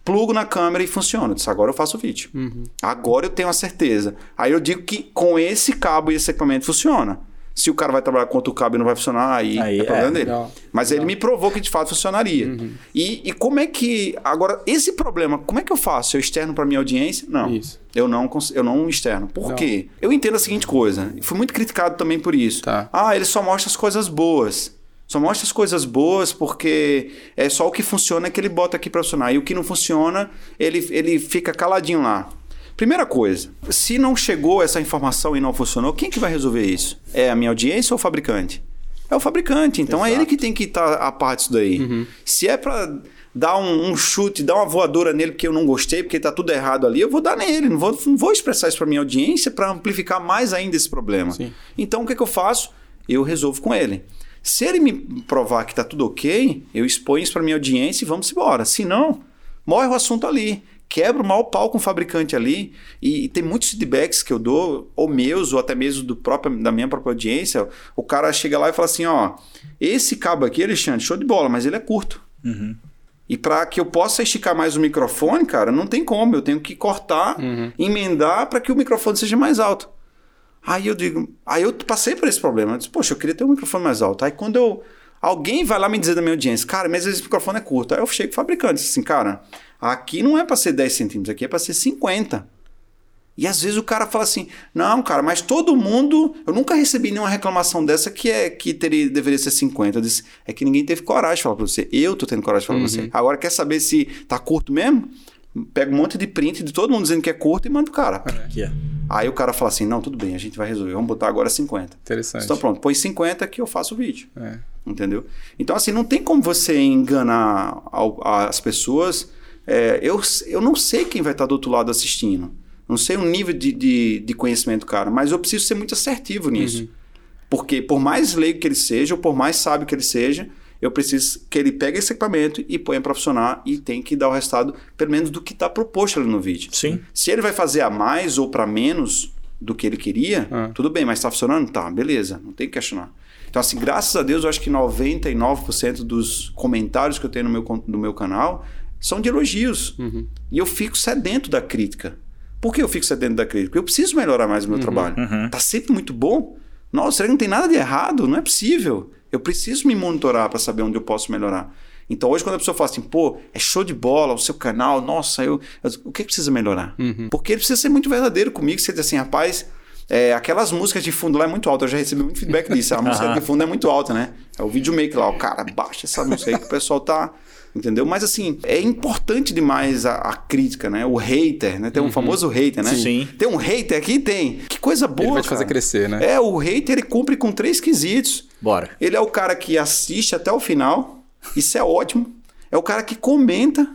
plugo na câmera e funciona. Eu disse, agora eu faço o vídeo. Agora eu tenho a certeza. Aí eu digo que com esse cabo e esse equipamento funciona. Se o cara vai trabalhar com outro cabo e não vai funcionar, aí, Aí, é problema é, dele. legal, Mas ele me provou que de fato funcionaria. E, e como é que. Agora, esse problema, como é que eu faço? Eu externo para minha audiência? Não. Isso. Eu não, eu não externo. Por Não. quê? Eu entendo a seguinte coisa. Fui muito criticado também por isso. Tá. Ah, ele só mostra as coisas boas. Só mostra as coisas boas porque é só o que funciona que ele bota aqui para funcionar. E o que não funciona, ele, ele fica caladinho lá. Primeira coisa, se não chegou essa informação e não funcionou, quem que vai resolver isso? É a minha audiência ou o fabricante? É o fabricante, então Exato. é ele que tem que estar a parte disso daí. Se é para dar um, um chute, dar uma voadora nele porque eu não gostei, porque tá tudo errado ali, eu vou dar nele, não vou, não vou expressar isso para minha audiência para amplificar mais ainda esse problema. Sim. Então o que, que eu faço? Eu resolvo com ele. Se ele me provar que tá tudo ok, eu exponho isso para minha audiência e vamos embora. Se não, morre o assunto ali. Quebra o mau pau com o fabricante ali. E, e tem muitos feedbacks que eu dou, ou meus, ou até mesmo do próprio, da minha própria audiência. O cara chega lá e fala assim: ó, esse cabo aqui, Alexandre, show de bola, mas ele é curto. E para que eu possa esticar mais o microfone, cara, não tem como. Eu tenho que cortar, emendar para que o microfone seja mais alto. Aí eu digo, aí eu passei por esse problema. Eu disse, poxa, eu queria ter um microfone mais alto. Aí quando eu. Alguém vai lá me dizer da minha audiência, cara, mas esse microfone é curto. Aí eu chego pro fabricante, disse assim, cara, aqui não é para ser 10 centímetros, aqui é para ser 50. E às vezes o cara fala assim, não, cara, mas todo mundo. Eu nunca recebi nenhuma reclamação dessa que é que teria, deveria ser 50. Eu disse, é que ninguém teve coragem de falar pra você. Eu tô tendo coragem de falar pra você. Agora quer saber se tá curto mesmo? Pega um monte de print de todo mundo dizendo que é curto e manda pro cara. Aqui, ó. Aí o cara fala assim: não, tudo bem, a gente vai resolver, vamos botar agora 50. Interessante. Então pronto, põe 50 que eu faço o vídeo. É. Entendeu? Então, assim, não tem como você enganar ao- as pessoas. É, eu, eu não sei quem vai estar do outro lado assistindo. Não sei o nível de, de, de conhecimento do cara, mas eu preciso ser muito assertivo nisso. Porque por mais leigo que ele seja, ou por mais sábio que ele seja, eu preciso que ele pegue esse equipamento e ponha para funcionar e tem que dar o resultado, pelo menos, do que está proposto ali no vídeo. Sim. Se ele vai fazer a mais ou para menos do que ele queria, Ah. tudo bem, mas está funcionando? Tá, beleza, não tem que questionar. Então, assim, graças a Deus, eu acho que 99% dos comentários que eu tenho no meu, no meu canal são de elogios. E eu fico sedento da crítica. Por que eu fico sedento da crítica? Porque eu preciso melhorar mais o meu trabalho. Tá sempre muito bom. Nossa, será que não tem nada de errado? Não é possível. Eu preciso me monitorar para saber onde eu posso melhorar. Então, hoje, quando a pessoa fala assim, pô, é show de bola o seu canal, nossa, eu. eu o que precisa melhorar? Porque ele precisa ser muito verdadeiro comigo. Você diz assim, rapaz, é, aquelas músicas de fundo lá é muito alta. Eu já recebi muito feedback disso. A música de fundo é muito alta, né? É o videomaker lá. O cara, baixa essa música aí que o pessoal tá. Entendeu? Mas assim, é importante demais a, a crítica, né? O hater, né? Tem um famoso hater, né? Sim. Tem um hater aqui? Tem. Que coisa boa. Ele vai te fazer crescer, né? É, o hater ele cumpre com três quesitos. Bora. Ele é o cara que assiste até o final. Isso é ótimo. É o cara que comenta.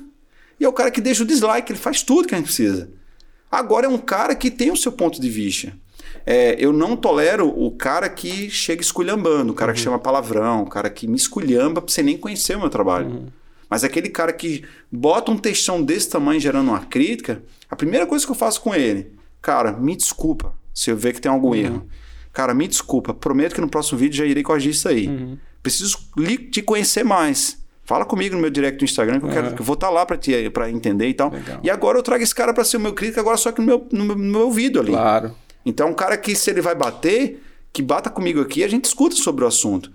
E é o cara que deixa o dislike. Ele faz tudo que a gente precisa. Agora é um cara que tem o seu ponto de vista. É, eu não tolero o cara que chega esculhambando, o cara que chama palavrão, o cara que me esculhamba pra você nem conhecer o meu trabalho. Mas aquele cara que bota um textão desse tamanho gerando uma crítica, a primeira coisa que eu faço com ele, cara, me desculpa se eu ver que tem algum erro. Cara, me desculpa, prometo que no próximo vídeo já irei corrigir isso aí. Preciso li- te conhecer mais. Fala comigo no meu direct do Instagram que eu, quero, que eu vou estar lá pra, te, pra entender e tal. Legal. E agora eu trago esse cara pra ser o meu crítico, agora só que no meu, no meu, no meu ouvido ali. Claro. Então, um cara que, se ele vai bater, que bata comigo aqui, a gente discuta sobre o assunto.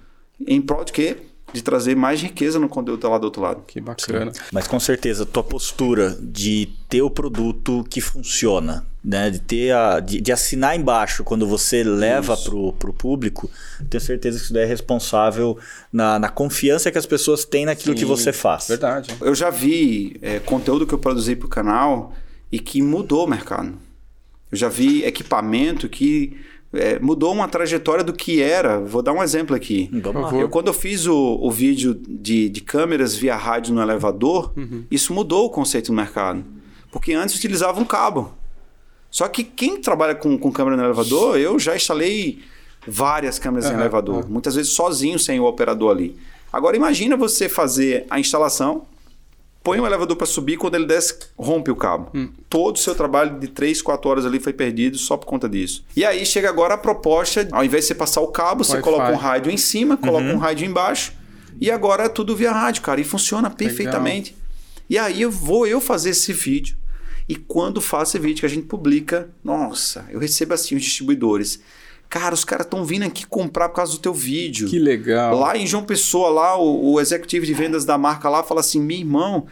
Em prol de quê? De trazer mais riqueza no conteúdo lá do outro lado. Que bacana. Mas com certeza, tua postura de ter o produto que funciona, né? De ter a, de, de assinar embaixo quando você leva pro, pro público, tenho certeza que isso daí é responsável na, na confiança que as pessoas têm naquilo que Sim, você faz. Verdade. Eu já vi é, conteúdo que eu produzi para o canal e que mudou o mercado. Eu já vi equipamento que é, mudou uma trajetória do que era. Vou dar um exemplo aqui. Vamos lá. Eu, quando eu fiz o, o vídeo de, de câmeras via rádio no elevador, isso mudou o conceito do mercado. Porque antes utilizava um cabo. Só que quem trabalha com, com câmera no elevador, eu já instalei várias câmeras em Aham, elevador. aham. Muitas vezes sozinho, sem o operador ali. Agora imagina você fazer a instalação, põe o elevador para subir, quando ele desce, rompe o cabo. Todo o seu trabalho de 3, 4 horas ali foi perdido só por conta disso. E aí chega agora a proposta, ao invés de você passar o cabo, você coloca um rádio em cima, coloca um rádio embaixo, e agora é tudo via rádio, cara, e funciona perfeitamente. E aí eu vou eu fazer esse vídeo. E quando faço esse vídeo que a gente publica, nossa, eu recebo assim os distribuidores. Cara, os caras estão vindo aqui comprar por causa do teu vídeo. Que legal. Lá em João Pessoa, lá, o, o executivo de vendas da marca lá fala assim: meu irmão,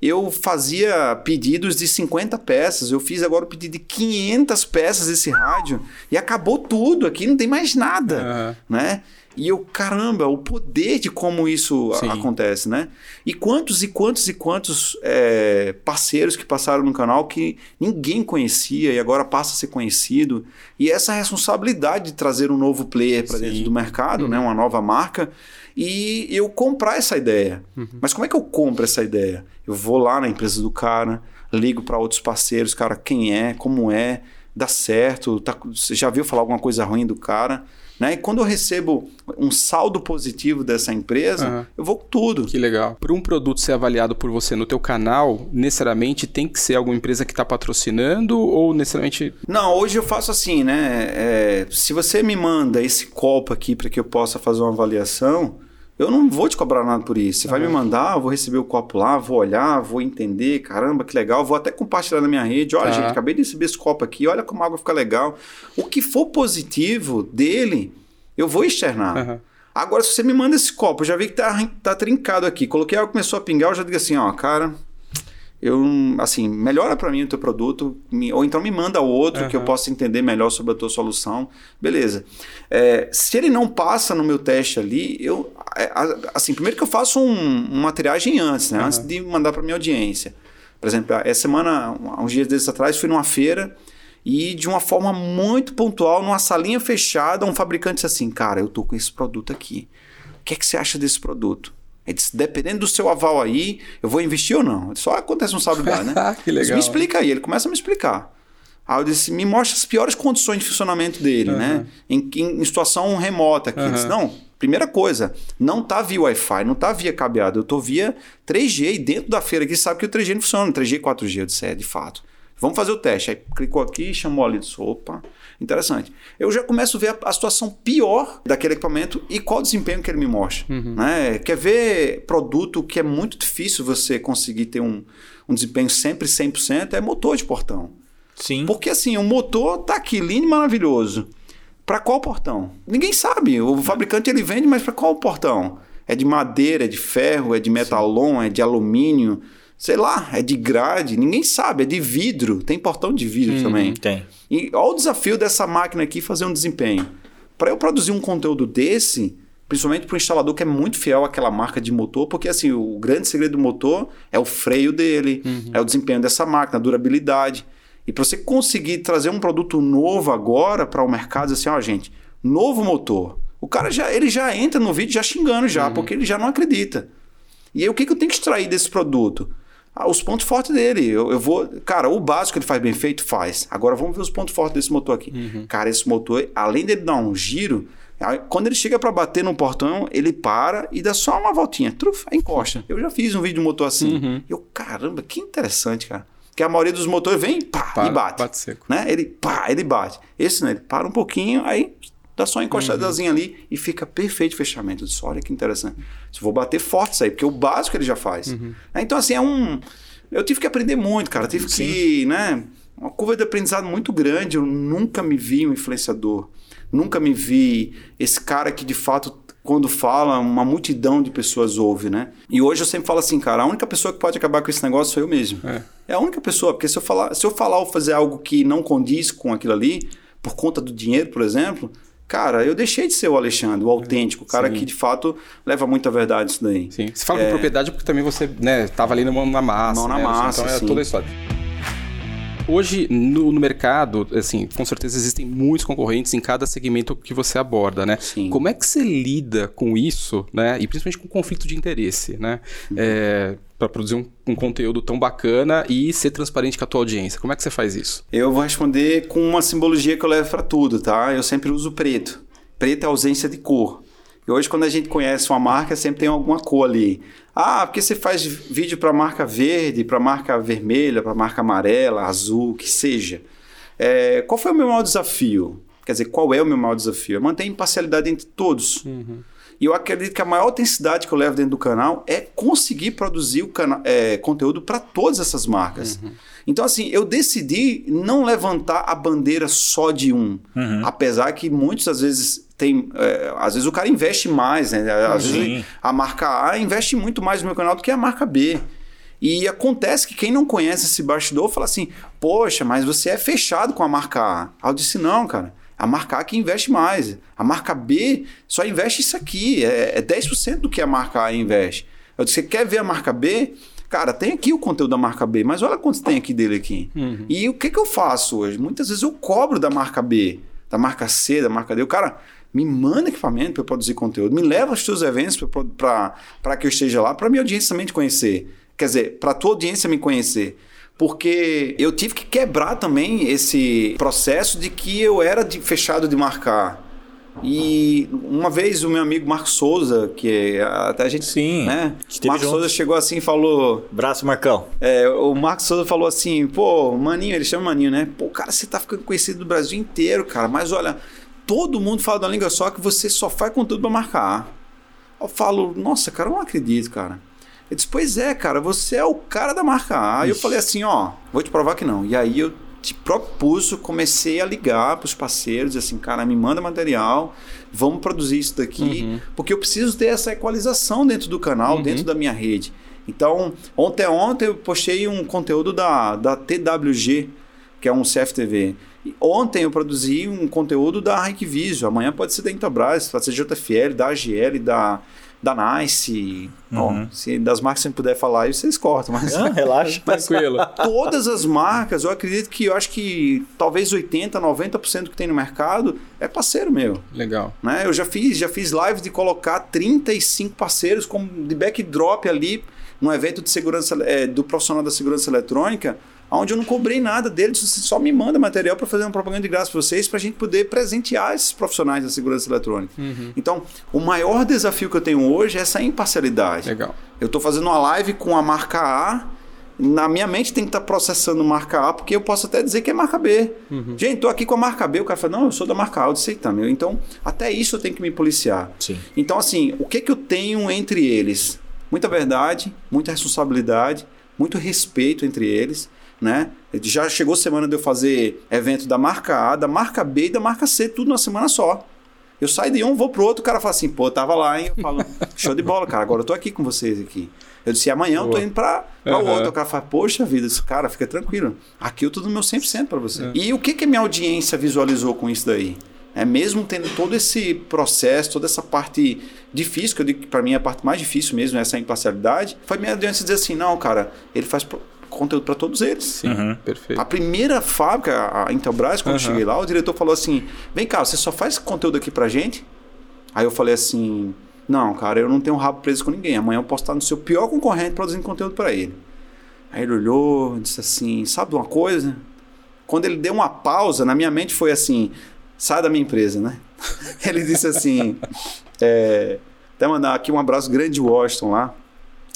eu fazia pedidos de 50 peças, eu fiz agora o pedido de 500 peças desse rádio e acabou tudo aqui, não tem mais nada, Aham. né? E eu, caramba, o poder de como isso Sim. acontece, né? E quantos e quantos e quantos é, parceiros que passaram no canal que ninguém conhecia e agora passa a ser conhecido. E essa responsabilidade de trazer um novo player para dentro do mercado, né? Uma nova marca. E eu comprar essa ideia. Mas como é que eu compro essa ideia? Eu vou lá na empresa do cara, ligo para outros parceiros, cara, quem é, como é, dá certo, tá- você já viu falar alguma coisa ruim do cara? Né? E quando eu recebo um saldo positivo dessa empresa, Aham. eu vou com tudo. Que legal. Para um produto ser avaliado por você no teu canal, necessariamente tem que ser alguma empresa que está patrocinando ou necessariamente... Não, hoje eu faço assim, né? É, se você me manda esse copo aqui para que eu possa fazer uma avaliação, eu não vou te cobrar nada por isso. Você vai me mandar, eu vou receber o copo lá, vou olhar, vou entender, caramba, que legal, vou até compartilhar na minha rede. Olha, Tá. gente, acabei de receber esse copo aqui, olha como a água fica legal. O que for positivo dele, eu vou externar. Agora, se você me manda esse copo, eu já vi que tá, tá trincado aqui. Coloquei água, começou a pingar, eu já digo assim, ó, cara, eu, assim, melhora para mim o teu produto, me- ou então me manda outro que eu possa entender melhor sobre a tua solução. Beleza. É, se ele não passa no meu teste ali, eu, assim, primeiro que eu faço um, uma triagem antes, né? Antes de mandar para minha audiência. Por exemplo, essa semana, uns dias desses atrás, fui numa feira e de uma forma muito pontual, numa salinha fechada, um fabricante disse assim, cara, eu tô com esse produto aqui. O que é que você acha desse produto? Ele disse, dependendo do seu aval aí, eu vou investir ou não. Só acontece, não sabe dar, né? Que Eu disse, legal. Me explica aí. Ele começa a me explicar. Aí eu disse, me mostra as piores condições de funcionamento dele, né? Em, em- em situação remota aqui. Ele disse, não, primeira coisa, não tá via Wi-Fi, não tá via cabeado, eu tô via 3G e dentro da feira aqui sabe que o 3G não funciona, 3G e 4G, eu disse, é, de fato. Vamos fazer o teste. Aí clicou aqui, chamou ali, disse, opa, interessante. Eu já começo a ver a, a situação pior daquele equipamento e qual o desempenho que ele me mostra. Né? Quer ver produto que é muito difícil você conseguir ter um, um desempenho sempre 100%, é motor de portão. Sim. Porque assim, o motor tá aqui lindo e maravilhoso. Para qual portão? Ninguém sabe. O fabricante ele vende, mas para qual portão? É de madeira, é de ferro, é de metalon, é de alumínio, sei lá, é de grade, ninguém sabe, é de vidro, tem portão de vidro também. Tem. E olha o desafio dessa máquina aqui fazer um desempenho. Para eu produzir um conteúdo desse, principalmente para o instalador que é muito fiel àquela marca de motor, porque assim, o grande segredo do motor é o freio dele, é o desempenho dessa máquina, a durabilidade. E para você conseguir trazer um produto novo agora para o mercado, assim, ó, gente, novo motor. O cara já, ele já entra no vídeo já xingando já, porque ele já não acredita. E aí o que, que eu tenho que extrair desse produto? Ah, os pontos fortes dele. Eu, eu vou. Cara, o básico ele faz bem feito, faz. Agora vamos ver os pontos fortes desse motor aqui. Cara, esse motor, além dele dar um giro, quando ele chega para bater no portão, ele para e dá só uma voltinha. Truf, aí encosta. Eu já fiz um vídeo de motor assim. Eu, caramba, que interessante, cara. Porque a maioria dos motores vem pá, Para, e bate. bate seco. Né? Ele pá, ele bate. Esse não, ele para um pouquinho, aí dá só uma encostadazinha ali e fica perfeito o fechamento. Eu disse, olha que interessante. Se vou bater forte isso aí, porque o básico ele já faz. Né? Então, assim, é um. Eu tive que aprender muito, cara. Tive que, né? Uma curva de aprendizado muito grande. Eu nunca me vi um influenciador. Nunca me vi esse cara que de fato quando fala, uma multidão de pessoas ouve, né? E hoje eu sempre falo assim, cara, a única pessoa que pode acabar com esse negócio sou eu mesmo. É. É a única pessoa, porque se eu falar, se eu falar ou fazer algo que não condiz com aquilo ali, por conta do dinheiro, por exemplo, cara, eu deixei de ser o Alexandre, o autêntico, o cara Sim. que de fato leva muita verdade isso daí. Sim. Você fala com propriedade porque também você, né, tava ali na mão na massa. Mão na né, massa, Então é sim. toda a história. Hoje, no, no mercado, assim, com certeza existem muitos concorrentes em cada segmento que você aborda, né? Sim. Como é que você lida com isso, né? E principalmente com conflito de interesse, né? É, para produzir um, um conteúdo tão bacana e ser transparente com a tua audiência. Como é que você faz isso? Eu vou responder com uma simbologia que eu levo para tudo, tá? Eu sempre uso preto. Preto é ausência de cor. E hoje, quando a gente conhece uma marca, sempre tem alguma cor ali. Ah, porque você faz vídeo para marca verde, para marca vermelha, para marca amarela, azul, que seja. É, qual foi o meu maior desafio? Quer dizer, qual é o meu maior desafio? É manter a imparcialidade entre todos. E eu acredito que a maior autenticidade que eu levo dentro do canal é conseguir produzir o é, conteúdo para todas essas marcas. Então, assim, eu decidi não levantar a bandeira só de um. Apesar que muitos, às vezes, tem. é, às vezes o cara investe mais, né? Às Sim. vezes a marca A investe muito mais no meu canal do que a marca B. E acontece que quem não conhece esse bastidor fala assim: Poxa, mas você é fechado com a marca A. Aí eu disse: Não, cara. A marca A que investe mais. A marca B só investe isso aqui. É, é 10% do que a marca A investe. Eu disse, você quer ver a marca B? Cara, tem aqui o conteúdo da marca B, mas olha quantos tem aqui dele aqui. Uhum. E o que, que eu faço hoje? Muitas vezes eu cobro da marca B, da marca C, da marca D. O cara me manda equipamento para eu produzir conteúdo, me leva aos seus eventos para que eu esteja lá, para minha audiência também te conhecer. Quer dizer, para a tua audiência me conhecer porque eu tive que quebrar também esse processo de que eu era de, fechado de marcar. E uma vez o meu amigo Marcos Souza, que até a gente. Sim. Né? Marcos Souza chegou assim e falou. Braço, Marcão. É, o Marcos Souza falou assim: pô, Maninho, ele chama Maninho, né? Pô, cara, você tá ficando conhecido no Brasil inteiro, cara. Mas olha, todo mundo fala da língua só que você só faz conteúdo pra marcar. Eu falo, nossa, cara, eu não acredito, cara. Ele disse, pois é, cara, você é o cara da marca A. Aí eu falei assim, ó, vou te provar que não. E aí eu te propus, comecei a ligar para os parceiros, assim, cara, me manda material, vamos produzir isso daqui, uhum. porque eu preciso ter essa equalização dentro do canal, uhum. dentro da minha rede. Então, ontem ontem eu postei um conteúdo da, da TWG, que é um CFTV. Ontem eu produzi um conteúdo da Hikvision, amanhã pode ser da Intelbras, pode ser JFL, da AGL, da da Nice. Uhum. Bom, se das marcas você puder falar aí, vocês cortam. Mas, Não, relaxa. mas, Tranquilo. Todas as marcas, eu acredito que eu acho que talvez 80, 90% que tem no mercado é parceiro meu. Legal. Né? Eu já fiz, já fiz live de colocar 35 parceiros como de backdrop ali no evento de segurança é, do profissional da segurança eletrônica onde eu não cobrei nada deles, você só me manda material para fazer uma propaganda de graça para vocês, para a gente poder presentear esses profissionais da segurança eletrônica. Uhum. Então, o maior desafio que eu tenho hoje é essa imparcialidade. Legal. Eu estou fazendo uma live com a marca A, na minha mente tem que estar tá processando marca A, porque eu posso até dizer que é marca B. Uhum. Gente, estou aqui com a marca B, o cara fala, não, eu sou da marca A, eu disse, tá, meu. Então, até isso eu tenho que me policiar. Sim. Então, assim, o que, que eu tenho entre eles? Muita verdade, muita responsabilidade, muito respeito entre eles né? Já chegou semana de eu fazer evento da marca A, da marca B e da marca C, tudo numa semana só. Eu saio de um, vou pro outro, o cara fala assim, pô, tava lá, hein? Eu falo, show de bola, cara, agora eu tô aqui com vocês aqui. Eu disse, amanhã eu tô indo pra, pra uhum. outro. O cara fala, poxa vida, esse cara, fica tranquilo. Aqui eu tô no meu 100% para você. Uhum. E o que que a minha audiência visualizou com isso daí? É, mesmo tendo todo esse processo, toda essa parte difícil, que eu digo que para mim é a parte mais difícil mesmo, essa imparcialidade, foi minha audiência dizer assim, não, cara, ele faz conteúdo para todos eles. Sim, uhum. perfeito. A primeira fábrica, a Intelbras, quando uhum. eu cheguei lá, o diretor falou assim: vem cá, você só faz conteúdo aqui pra gente? Aí eu falei assim: não, cara, eu não tenho rabo preso com ninguém. Amanhã eu posso estar no seu pior concorrente produzindo conteúdo para ele. Aí ele olhou, disse assim: sabe uma coisa? Quando ele deu uma pausa, na minha mente foi assim: sai da minha empresa, né? ele disse assim: é, até mandar aqui um abraço grande de Washington lá.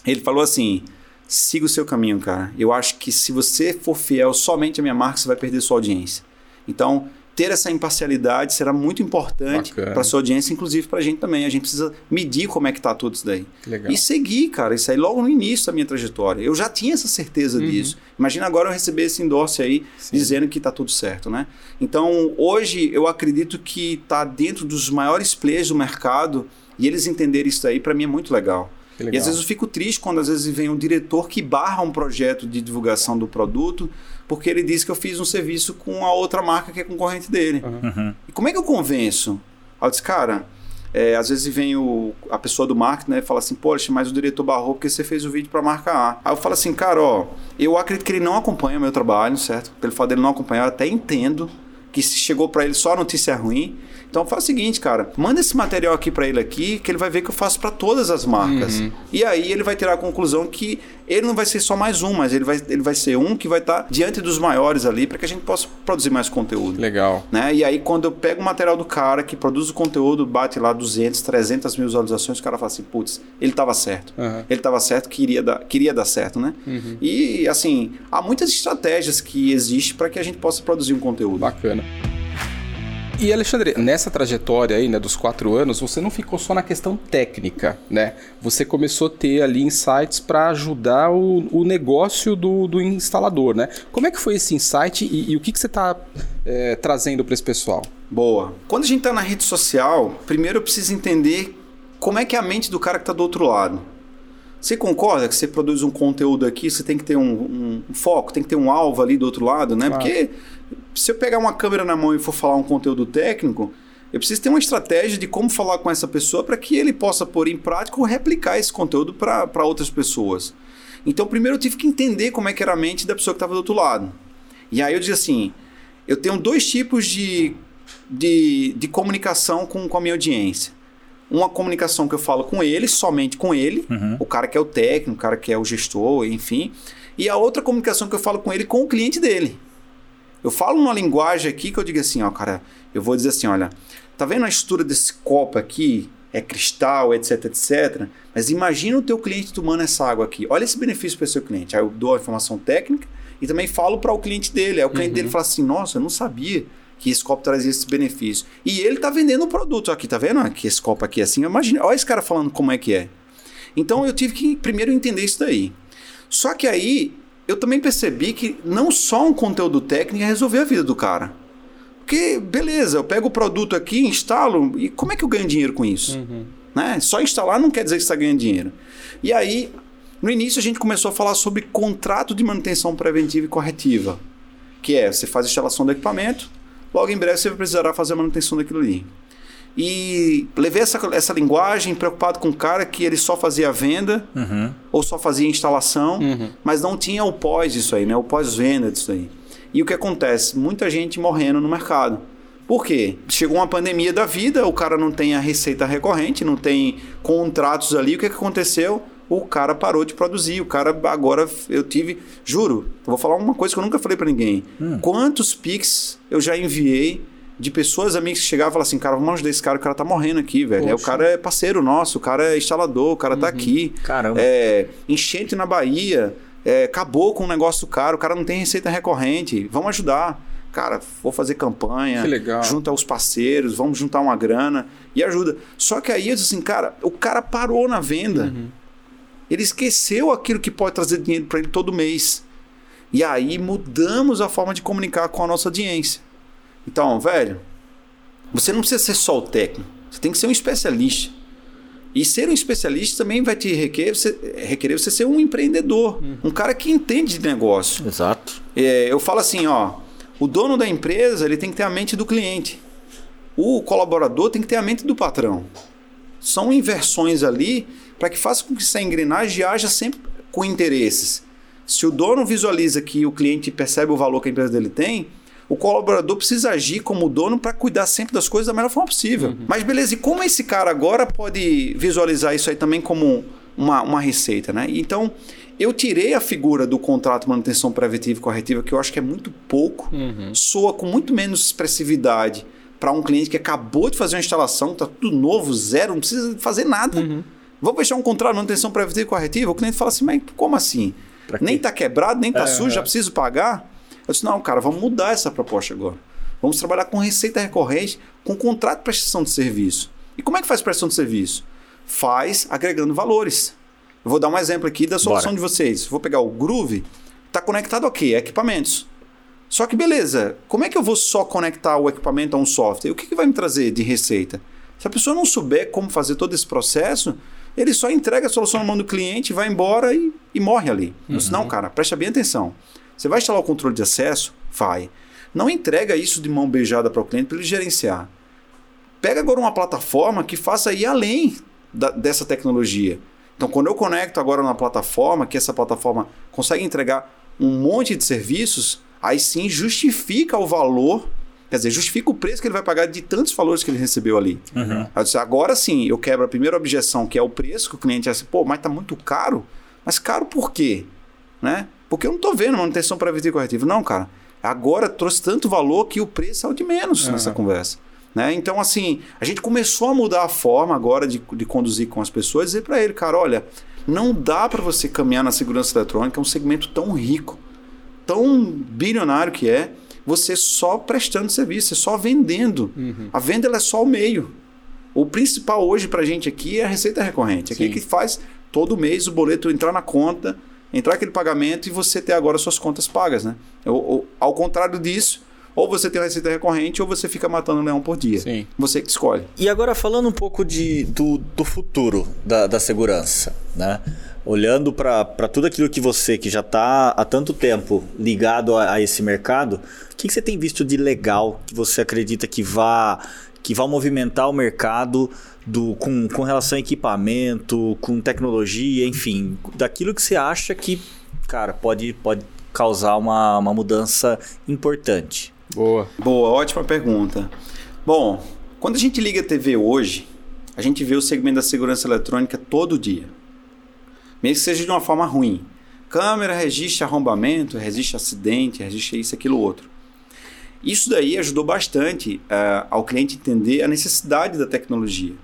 Ele falou assim: siga o seu caminho, cara. Eu acho que se você for fiel somente à minha marca, você vai perder sua audiência. Então, ter essa imparcialidade será muito importante para sua audiência, inclusive para a gente também. A gente precisa medir como é que tá tudo isso daí. Legal. E seguir, cara. Isso aí logo no início da minha trajetória. Eu já tinha essa certeza uhum. disso. Imagina agora eu receber esse endorse aí Sim. dizendo que tá tudo certo, né? Então, hoje eu acredito que tá dentro dos maiores players do mercado e eles entenderem isso aí para mim é muito legal. E às vezes eu fico triste quando às vezes vem um diretor que barra um projeto de divulgação do produto porque ele diz que eu fiz um serviço com a outra marca que é concorrente dele. Uhum. E como é que eu convenço? Aí eu disse, cara, é, às vezes vem o, a pessoa do marketing né, e fala assim, poxa, mas o diretor barrou porque você fez o vídeo para a marca A. Aí eu falo assim, cara, ó, eu acredito que ele não acompanha o meu trabalho, certo? Pelo fato dele não acompanhar, eu até entendo que chegou para ele só a notícia ruim. Então faz o seguinte, cara, manda esse material aqui para ele aqui, que ele vai ver que eu faço para todas as marcas. Uhum. E aí ele vai ter a conclusão que ele não vai ser só mais um, mas ele vai, ele vai ser um que vai estar tá diante dos maiores ali para que a gente possa produzir mais conteúdo. Legal. Né? E aí quando eu pego o material do cara que produz o conteúdo, bate lá 200, 300 mil visualizações, o cara fala assim, putz, ele estava certo. Uhum. Ele estava certo, queria dar, queria dar certo, né? Uhum. E assim, há muitas estratégias que existem para que a gente possa produzir um conteúdo. Bacana. E Alexandre, nessa trajetória aí, né, dos quatro anos, você não ficou só na questão técnica, né? Você começou a ter ali insights para ajudar o, o negócio do, do, instalador, né? Como é que foi esse insight e, e o que, que você está é, trazendo para esse pessoal? Boa. Quando a gente está na rede social, primeiro eu preciso entender como é que é a mente do cara que está do outro lado. Você concorda que você produz um conteúdo aqui, você tem que ter um, um foco, tem que ter um alvo ali do outro lado, né? Claro. Porque se eu pegar uma câmera na mão e for falar um conteúdo técnico, eu preciso ter uma estratégia de como falar com essa pessoa para que ele possa pôr em prática ou replicar esse conteúdo para outras pessoas. Então, primeiro eu tive que entender como é que era a mente da pessoa que estava do outro lado. E aí eu disse assim: eu tenho dois tipos de, de, de comunicação com, com a minha audiência. Uma comunicação que eu falo com ele, somente com ele, Uhum. o cara que é o técnico, o cara que é o gestor, enfim. E a outra comunicação que eu falo com ele com o cliente dele. Eu falo numa linguagem aqui que eu digo assim, ó, cara, eu vou dizer assim, olha, tá vendo a estrutura desse copo aqui? É cristal, etc, etc. Mas imagina o teu cliente tomando essa água aqui. Olha esse benefício para o seu cliente. Aí eu dou a informação técnica e também falo para o cliente dele. Aí o cliente dele fala assim, nossa, eu não sabia que esse copo trazia esse benefício. E ele tá vendendo o produto aqui, tá vendo? Que esse copo aqui é assim. Imagina, olha esse cara falando como é que é. Então eu tive que primeiro entender isso daí. Só que aí eu também percebi que não só um conteúdo técnico ia resolver a vida do cara. Porque, beleza, eu pego o produto aqui, instalo, e como é que eu ganho dinheiro com isso? Né? Só instalar não quer dizer que você está ganhando dinheiro. E aí, no início, a gente começou a falar sobre contrato de manutenção preventiva e corretiva. Que é, você faz a instalação do equipamento, logo em breve você precisará fazer a manutenção daquilo ali. E levei essa, essa linguagem preocupado com o cara que ele só fazia venda Uhum. ou só fazia instalação, Uhum. mas não tinha o pós disso aí, né? O pós-venda disso aí. E o que acontece? Muita gente morrendo no mercado. Por quê? Chegou uma pandemia da vida, o cara não tem a receita recorrente, não tem contratos ali. O que, que aconteceu? O cara parou de produzir. O cara agora eu tive, juro, eu vou falar uma coisa que eu nunca falei pra ninguém. Quantos pics eu já enviei de pessoas amigas que chegavam e falavam assim, cara, vamos ajudar esse cara, o cara tá morrendo aqui, velho. Aí o cara é parceiro nosso, o cara é instalador, o cara tá aqui. Caramba. É, enchente na Bahia, é, acabou com o negócio do cara, o cara não tem receita recorrente, vamos ajudar. Cara, vou fazer campanha, junta os parceiros, vamos juntar uma grana e ajuda. Só que aí eu disse assim, cara, o cara parou na venda. Uhum. Ele esqueceu aquilo que pode trazer dinheiro para ele todo mês. E aí mudamos a forma de comunicar com a nossa audiência. Então, velho, você não precisa ser só o técnico, você tem que ser um especialista. E ser um especialista também vai te requerer você, requerer você ser um empreendedor, um cara que entende de negócio. Exato. É, eu falo assim, ó, o dono da empresa ele tem que ter a mente do cliente. O colaborador tem que ter a mente do patrão. São inversões ali para que faça com que essa engrenagem haja sempre com interesses. Se o dono visualiza que o cliente percebe o valor que a empresa dele tem, o colaborador precisa agir como dono para cuidar sempre das coisas da melhor forma possível. Mas beleza, e como esse cara agora pode visualizar isso aí também como uma, uma receita, né? Então, eu tirei a figura do contrato de manutenção preventiva e corretiva, que eu acho que é muito pouco, soa com muito menos expressividade para um cliente que acabou de fazer uma instalação, tá tudo novo, zero, não precisa fazer nada. Vou fechar um contrato de manutenção preventiva e corretiva, o cliente fala assim, mas como assim? Nem quê? tá quebrado, nem tá É, sujo, é. já preciso pagar? Eu disse, não, cara, vamos mudar essa proposta agora. Vamos trabalhar com receita recorrente, com contrato de prestação de serviço. E como é que faz prestação de serviço? Faz agregando valores. Eu vou dar um exemplo aqui da solução Bora. de vocês. Vou pegar o Groove, está conectado a quê? A equipamentos. Só que beleza, como é que eu vou só conectar o equipamento a um software? O que, que vai me trazer de receita? Se a pessoa não souber como fazer todo esse processo, ele só entrega a solução na mão do cliente, vai embora e, e morre ali. Eu disse, não, cara, presta bem atenção. Você vai instalar o controle de acesso? Vai. Não entrega isso de mão beijada para o cliente para ele gerenciar. Pega agora uma plataforma que faça ir além da- dessa tecnologia. Então, quando eu conecto agora na plataforma, que essa plataforma consegue entregar um monte de serviços, aí sim justifica o valor, quer dizer, justifica o preço que ele vai pagar de tantos valores que ele recebeu ali. Uhum. Agora sim, eu quebro a primeira objeção, que é o preço, que o cliente acha assim, pô, mas tá muito caro. Mas caro por quê? Né? Porque eu não tô vendo manutenção preventiva e corretiva. Não, cara. Agora trouxe tanto valor que o preço é o de menos nessa conversa. Né? Então, assim, a gente começou a mudar a forma agora de, de conduzir com as pessoas e dizer para ele, cara, olha, não dá para você caminhar na segurança eletrônica, é um segmento tão rico, tão bilionário que é, você só prestando serviço, você só vendendo. A venda ela é só o meio. O principal hoje pra gente aqui é a receita recorrente. Aquele Sim. que faz todo mês o boleto entrar na conta, entrar aquele pagamento e você ter agora suas contas pagas, né? Ou, ou- ao contrário disso, ou você tem uma receita recorrente ou você fica matando um leão por dia. Sim. Você que escolhe. E agora falando um pouco de, do, do futuro da, da segurança, né? olhando para tudo aquilo que você, que já está há tanto tempo ligado a, a esse mercado, o que, que, você tem visto de legal que você acredita que vá, que vá movimentar o mercado do, com, com relação a equipamento, com tecnologia, enfim, daquilo que você acha que, cara, pode, pode causar uma, uma mudança importante? Boa. Boa, ótima pergunta. Bom, quando a gente liga a TV hoje, a gente vê o segmento da segurança eletrônica todo dia mesmo que seja de uma forma ruim. Câmera resiste arrombamento, resiste acidente, resiste isso, aquilo, outro. Isso daí ajudou bastante uh, ao cliente entender a necessidade da tecnologia.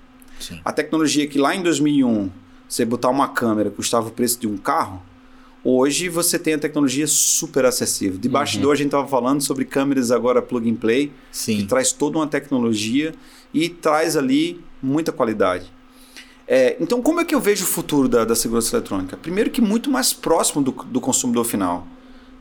Sim. A tecnologia que lá em 2001 você botar uma câmera custava o preço de um carro, hoje você tem a tecnologia super acessível. De bastidor uhum. a gente estava falando sobre câmeras agora plug and play, Sim. que traz toda uma tecnologia e traz ali muita qualidade. É, então, como é que eu vejo o futuro da, da segurança eletrônica? Primeiro que muito mais próximo do, do consumidor final.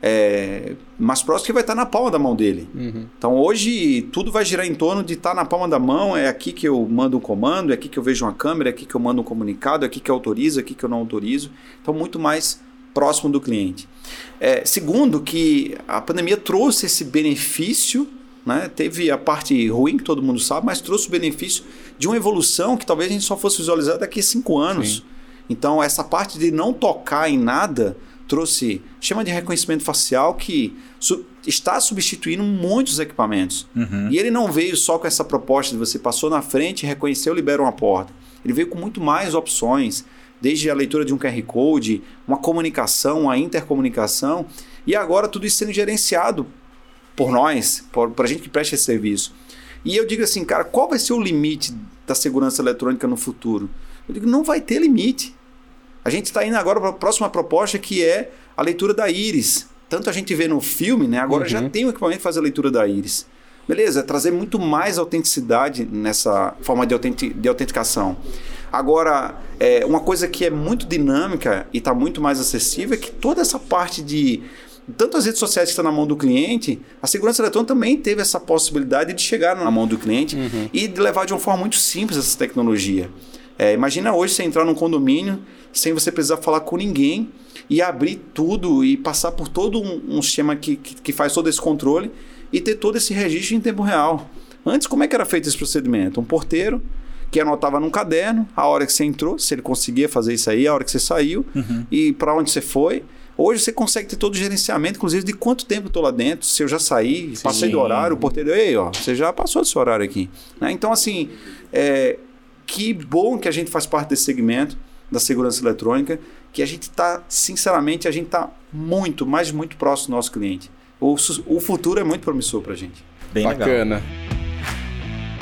É, mais próximo que vai estar na palma da mão dele. Uhum. Então, hoje, tudo vai girar em torno de estar na palma da mão. É aqui que eu mando um comando, é aqui que eu vejo uma câmera, é aqui que eu mando um comunicado, é aqui que eu autorizo, é aqui que eu não autorizo. Então, muito mais próximo do cliente. É, segundo, que a pandemia trouxe esse benefício né? Teve a parte ruim, que todo mundo sabe, mas trouxe o benefício de uma evolução que talvez a gente só fosse visualizar daqui a cinco anos. Sim. Então, essa parte de não tocar em nada trouxe chama de reconhecimento facial que su está substituindo muitos equipamentos. Uhum. E ele não veio só com essa proposta de você passou na frente, reconheceu, libera uma porta. Ele veio com muito mais opções, desde a leitura de um QR Code, uma comunicação, uma intercomunicação, e agora tudo isso sendo gerenciado por nós, por, por a gente que presta esse serviço. E eu digo assim, cara, qual vai ser o limite da segurança eletrônica no futuro? Eu digo, não vai ter limite. A gente está indo agora para a próxima proposta que é a leitura da íris. Tanto a gente vê no filme, né? Agora uhum. já tem o equipamento que faz a leitura da íris. Beleza, trazer muito mais autenticidade nessa forma de, de autenticação. Agora, é, uma coisa que é muito dinâmica e está muito mais acessível é que toda essa parte de tanto as redes sociais que estão na mão do cliente, a segurança eletrônica também teve essa possibilidade de chegar na mão do cliente uhum. e de levar de uma forma muito simples essa tecnologia. É, imagina hoje você entrar num condomínio sem você precisar falar com ninguém e abrir tudo e passar por todo um, um sistema que, que, que faz todo esse controle e ter todo esse registro em tempo real. Antes, como é que era feito esse procedimento? Um porteiro que anotava num caderno a hora que você entrou, se ele conseguia fazer isso aí, a hora que você saiu uhum. e para onde você foi. Hoje você consegue ter todo o gerenciamento, inclusive de quanto tempo eu estou lá dentro, se eu já saí, Sim. passei do horário, o porteiro, ei, ó, você já passou desse horário aqui. Né? Então, assim, é, que bom que a gente faz parte desse segmento da segurança eletrônica, que a gente está, sinceramente, a gente está muito, mas muito próximo do nosso cliente. O, o futuro é muito promissor para a gente. Bem Bacana. Legal.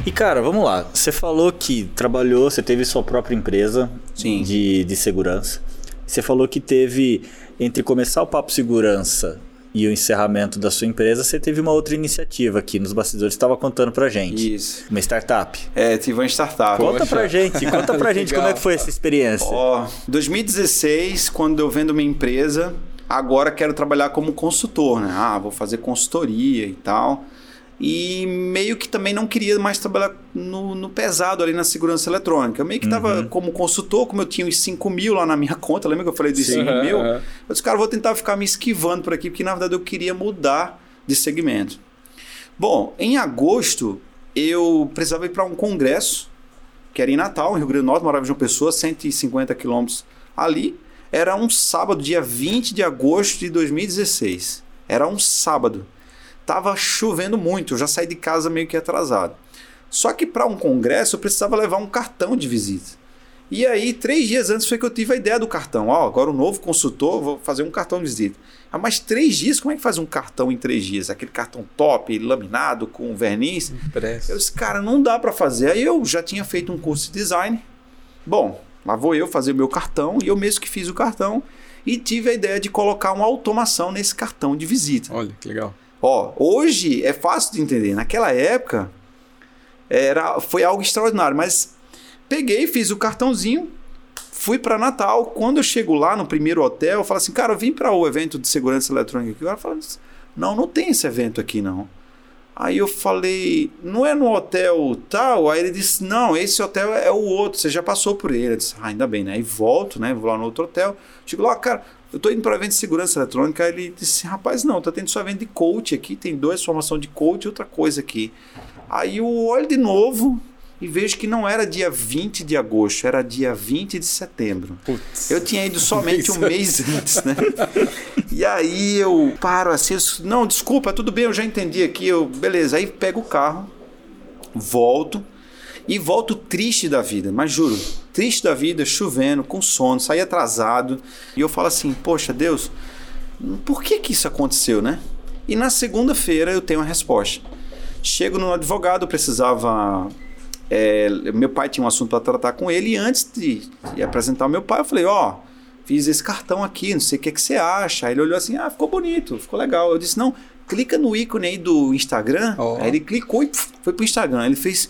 E cara, vamos lá. Você falou que trabalhou, você teve sua própria empresa Sim. De, de segurança. Você falou que teve entre começar o Papo Segurança e o encerramento da sua empresa, você teve uma outra iniciativa aqui nos bastidores, estava contando pra gente. Isso. Uma startup. É, tive uma startup. Conta Poxa. pra gente, conta pra gente como é que foi essa experiência. Ó, 2016, quando eu vendo minha empresa, agora quero trabalhar como consultor, né? Ah, vou fazer consultoria e tal e meio que também não queria mais trabalhar no, no pesado ali na segurança eletrônica. Eu meio que estava uhum. como consultor, como eu tinha os 5 mil lá na minha conta, lembra que eu falei dos 5 uhum, mil? Eu disse, cara, vou tentar ficar me esquivando por aqui, porque na verdade eu queria mudar de segmento. Bom, em agosto eu precisava ir para um congresso, que era em Natal, em Rio Grande do Norte, morava de uma pessoa, 150 quilômetros ali. Era um sábado, dia 20 de agosto de 2016. Era um sábado estava chovendo muito, eu já saí de casa meio que atrasado. Só que para um congresso eu precisava levar um cartão de visita. E aí, três dias antes foi que eu tive a ideia do cartão. Ó, oh, agora o novo consultor, vou fazer um cartão de visita. Ah, mas três dias, como é que faz um cartão em três dias? Aquele cartão top, laminado, com verniz. Impresso. Eu disse, cara, não dá para fazer. Aí eu já tinha feito um curso de design. Bom, lá vou eu fazer o meu cartão e eu mesmo que fiz o cartão e tive a ideia de colocar uma automação nesse cartão de visita. Olha, que legal. Ó, hoje é fácil de entender. Naquela época era, foi algo extraordinário, mas peguei, fiz o cartãozinho, fui para Natal. Quando eu chego lá no primeiro hotel, eu falo assim, cara, eu vim para o evento de segurança eletrônica aqui. O cara fala, não, não tem esse evento aqui não. Aí eu falei, não é no hotel tal? Aí ele disse, não, esse hotel é o outro, você já passou por ele. Eu disse, ah, ainda bem, né? Aí volto, né? Vou lá no outro hotel. Chego lá, cara, eu tô indo para evento de segurança eletrônica. Ele disse, rapaz, não, tá tendo só evento de coach aqui, tem duas formação de coach e outra coisa aqui. Aí eu olho de novo, e vejo que não era dia 20 de agosto, era dia 20 de setembro. Putz, eu tinha ido somente um mês antes, né? E aí eu paro assim, eu, não, desculpa, tudo bem, eu já entendi aqui, eu, beleza. Aí pego o carro, volto e volto triste da vida, mas juro, triste da vida, chovendo, com sono, saí atrasado. E eu falo assim, poxa, Deus, por que que isso aconteceu, né? E na segunda-feira eu tenho a resposta. Chego no advogado, precisava é, meu pai tinha um assunto para tratar com ele e antes de, de apresentar o meu pai, eu falei: Ó, oh, fiz esse cartão aqui, não sei o que, que você acha. Aí ele olhou assim: Ah, ficou bonito, ficou legal. Eu disse: Não, clica no ícone aí do Instagram. Oh. Aí ele clicou e pff, foi pro Instagram. Ele fez.